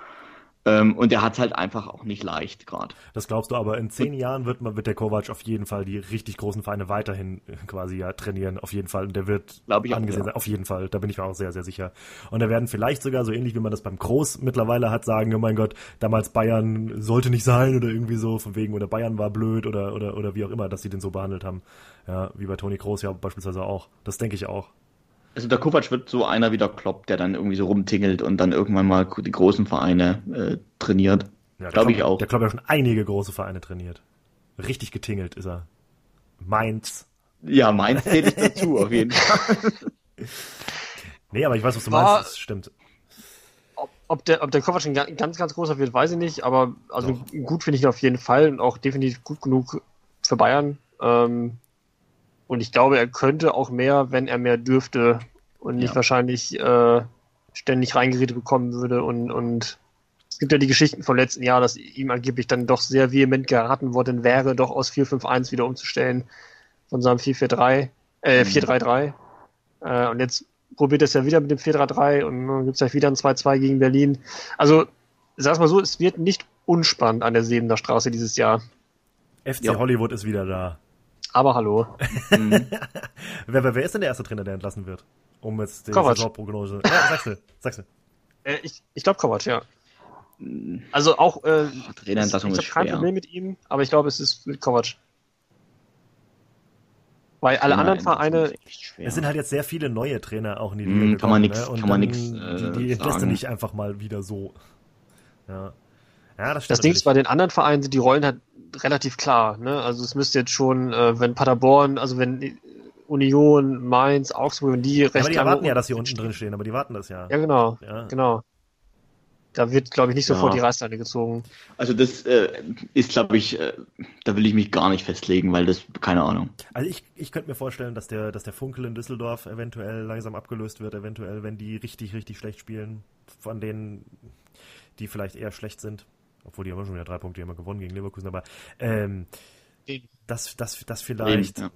Ähm, und der hat es halt einfach auch nicht leicht gerade. Das glaubst du, aber in zehn Jahren wird, man, wird der Kovac auf jeden Fall die richtig großen Vereine weiterhin äh, quasi ja trainieren, auf jeden Fall. Und der wird ich angesehen sein, auf jeden Fall. Da bin ich mir auch sehr, sehr sicher. Und da werden vielleicht sogar so ähnlich, wie man das beim Groß mittlerweile hat, sagen, oh mein Gott, damals Bayern sollte nicht sein oder irgendwie so, von wegen, oder Bayern war blöd oder, oder, oder wie auch immer, dass sie den so behandelt haben. Ja, wie bei Toni Groß ja beispielsweise auch. Das denke ich auch. Also der Kovac wird so einer wie der Klopp, der dann irgendwie so rumtingelt und dann irgendwann mal die großen Vereine äh, trainiert. Ja, Glaube ich auch. Der Klopp hat ja schon einige große Vereine trainiert. Richtig getingelt ist er. Mainz. Ja, Mainz zähle ich dazu, auf jeden Fall. nee, aber ich weiß, was du meinst, das stimmt. Ob, ob, der, ob der Kovac ein ganz, ganz großer wird, weiß ich nicht, aber also Doch. gut finde ich ihn auf jeden Fall und auch definitiv gut genug für Bayern. Ähm, und ich glaube, er könnte auch mehr, wenn er mehr dürfte und nicht ja. wahrscheinlich äh, ständig reingeredet bekommen würde. Und, und es gibt ja die Geschichten vom letzten Jahr, dass ihm angeblich dann doch sehr vehement geraten worden wäre, doch aus 4-5-1 wieder umzustellen von seinem 4-4-3, äh, 4-3-3. Mhm. Äh, und jetzt probiert es ja wieder mit dem 4-3-3 und dann gibt es ja wieder ein 2-2 gegen Berlin. Also, sag's mal so, es wird nicht unspannend an der Sebener Straße dieses Jahr. FC ja. Hollywood ist wieder da. Aber hallo. wer, wer, wer ist denn der erste Trainer, der entlassen wird? Um jetzt die Saisonprognose. Ja, sagst du, sagst du. Äh, ich ich glaube Kovac, ja. Also auch äh, Trainerentlassung ich, ich habe kein Problem mit ihm, aber ich glaube, es ist mit Kovac. Weil alle anderen Vereine. Es sind halt jetzt sehr viele neue Trainer auch in die Liga. Mm, kann man nichts, ne? kann man nichts. Äh, die die entlässt du nicht einfach mal wieder so. Ja. Ja, das, das Ding ist, bei den anderen Vereinen sind die Rollen halt relativ klar. Ne? Also es müsste jetzt schon, äh, wenn Paderborn, also wenn Union, Mainz, Augsburg, wenn die recht ja, aber die erwarten ja, dass sie unten drin stehen, aber die warten das ja. Ja, genau. Ja. Genau. Da wird, glaube ich, nicht sofort ja. die Reißleine gezogen. Also das äh, ist, glaube ich, äh, da will ich mich gar nicht festlegen, weil das, keine Ahnung. Also ich, ich könnte mir vorstellen, dass der, dass der Funkel in Düsseldorf eventuell langsam abgelöst wird, eventuell, wenn die richtig, richtig schlecht spielen, von denen, die vielleicht eher schlecht sind obwohl die haben schon wieder drei Punkte immer gewonnen gegen Leverkusen, aber ähm, das, das, das vielleicht. Ja.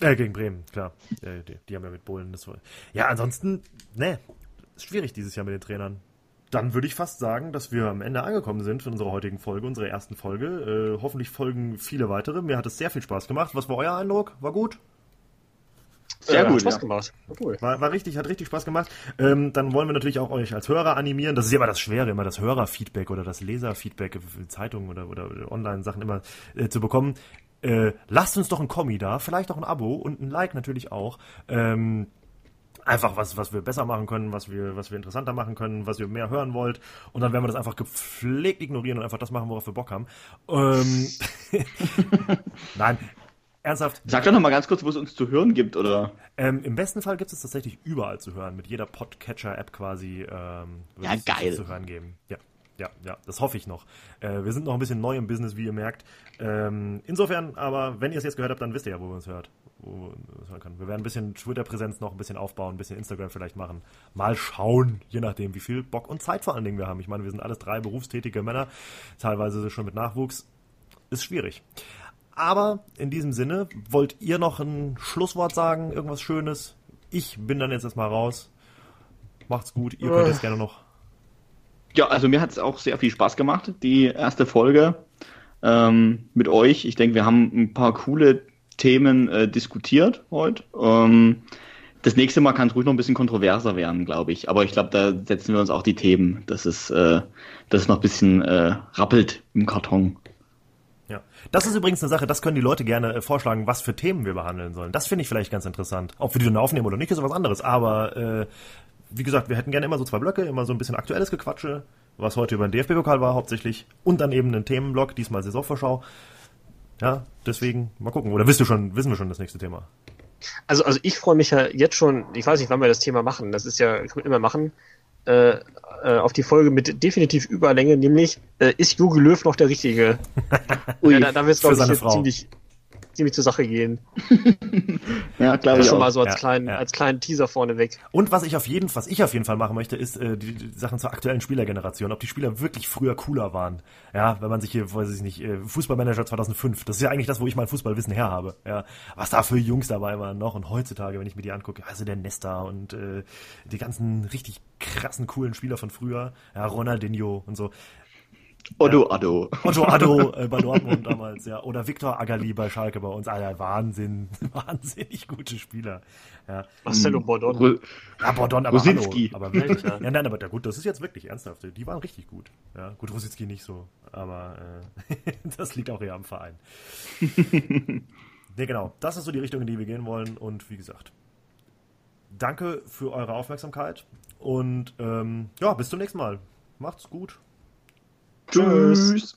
Äh, gegen Bremen, klar. Äh, die, die, haben ja mit Bohlen das. Ja, ansonsten, ne, schwierig dieses Jahr mit den Trainern. Dann würde ich fast sagen, dass wir am Ende angekommen sind von unserer heutigen Folge, unserer ersten Folge. Äh, hoffentlich folgen viele weitere. Mir hat es sehr viel Spaß gemacht. Was war euer Eindruck? War gut? Sehr äh, gut. Spaß ja. gemacht. Cool. War, war richtig, hat richtig Spaß gemacht. Ähm, dann wollen wir natürlich auch euch als Hörer animieren. Das ist ja immer das Schwere, immer das Hörerfeedback oder das Leserfeedback für Zeitungen oder, oder, oder Online-Sachen immer äh, zu bekommen. Äh, lasst uns doch ein Kommi da, vielleicht auch ein Abo und ein Like natürlich auch. Ähm, einfach was, was wir besser machen können, was wir, was wir interessanter machen können, was ihr mehr hören wollt. Und dann werden wir das einfach gepflegt ignorieren und einfach das machen, worauf wir Bock haben. Ähm, Nein, Ernsthaft? Sag doch noch mal ganz kurz, wo es uns zu hören gibt, oder? Ähm, Im besten Fall gibt es tatsächlich überall zu hören, mit jeder Podcatcher-App quasi. Ähm, ja, geil. Zu hören geben. Ja, ja, ja, das hoffe ich noch. Äh, wir sind noch ein bisschen neu im Business, wie ihr merkt. Ähm, insofern, aber wenn ihr es jetzt gehört habt, dann wisst ihr ja, wo wir uns hört. Wo wir, uns hören können. wir werden ein bisschen Twitter-Präsenz noch ein bisschen aufbauen, ein bisschen Instagram vielleicht machen. Mal schauen, je nachdem, wie viel Bock und Zeit vor allen Dingen wir haben. Ich meine, wir sind alles drei berufstätige Männer, teilweise schon mit Nachwuchs. Ist schwierig. Aber in diesem Sinne, wollt ihr noch ein Schlusswort sagen? Irgendwas Schönes? Ich bin dann jetzt erstmal raus. Macht's gut. Ihr könnt jetzt gerne noch. Ja, also mir hat es auch sehr viel Spaß gemacht, die erste Folge ähm, mit euch. Ich denke, wir haben ein paar coole Themen äh, diskutiert heute. Ähm, das nächste Mal kann es ruhig noch ein bisschen kontroverser werden, glaube ich. Aber ich glaube, da setzen wir uns auch die Themen, dass es, äh, dass es noch ein bisschen äh, rappelt im Karton. Das ist übrigens eine Sache, das können die Leute gerne äh, vorschlagen, was für Themen wir behandeln sollen. Das finde ich vielleicht ganz interessant. Ob wir die dann aufnehmen oder nicht, ist was anderes. Aber äh, wie gesagt, wir hätten gerne immer so zwei Blöcke, immer so ein bisschen aktuelles Gequatsche, was heute über den DFB-Pokal war hauptsächlich und dann eben einen Themenblock, diesmal Saisonvorschau. Ja, deswegen mal gucken. Oder wisst du schon, wissen wir schon das nächste Thema? Also, also ich freue mich ja jetzt schon, ich weiß nicht, wann wir das Thema machen, das ist ja, können wir immer machen, äh, äh, auf die Folge mit definitiv Überlänge, nämlich äh, ist Jogi Löw noch der Richtige? ja, da, da wird es, glaube ich, ziemlich, ziemlich zur Sache gehen. ja, klar. Das schon mal so als, ja, kleinen, ja. als kleinen Teaser vorneweg. Und was ich auf jeden, was ich auf jeden Fall machen möchte, ist äh, die, die Sachen zur aktuellen Spielergeneration. Ob die Spieler wirklich früher cooler waren. Ja, wenn man sich hier, weiß ich nicht, äh, Fußballmanager 2005. Das ist ja eigentlich das, wo ich mein Fußballwissen her habe. Ja, was da für Jungs dabei waren noch und heutzutage, wenn ich mir die angucke, also der Nesta und äh, die ganzen richtig krassen coolen Spieler von früher, ja, Ronaldinho und so. Otto Addo. Otto Addo äh, bei Dortmund damals, ja. Oder Viktor Agali bei Schalke bei uns. Alter, Wahnsinn. Wahnsinnig gute Spieler. Ja. Marcelo Bordon. Ja, Bordon, aber Rosinski. Hallo, aber wirklich, ja. ja. Nein, aber gut, das ist jetzt wirklich ernsthaft. Die waren richtig gut. Ja, gut, Rosinski nicht so. Aber äh, das liegt auch eher am Verein. nee, genau. Das ist so die Richtung, in die wir gehen wollen. Und wie gesagt, danke für eure Aufmerksamkeit. Und ähm, ja, bis zum nächsten Mal. Macht's gut. Tschüss.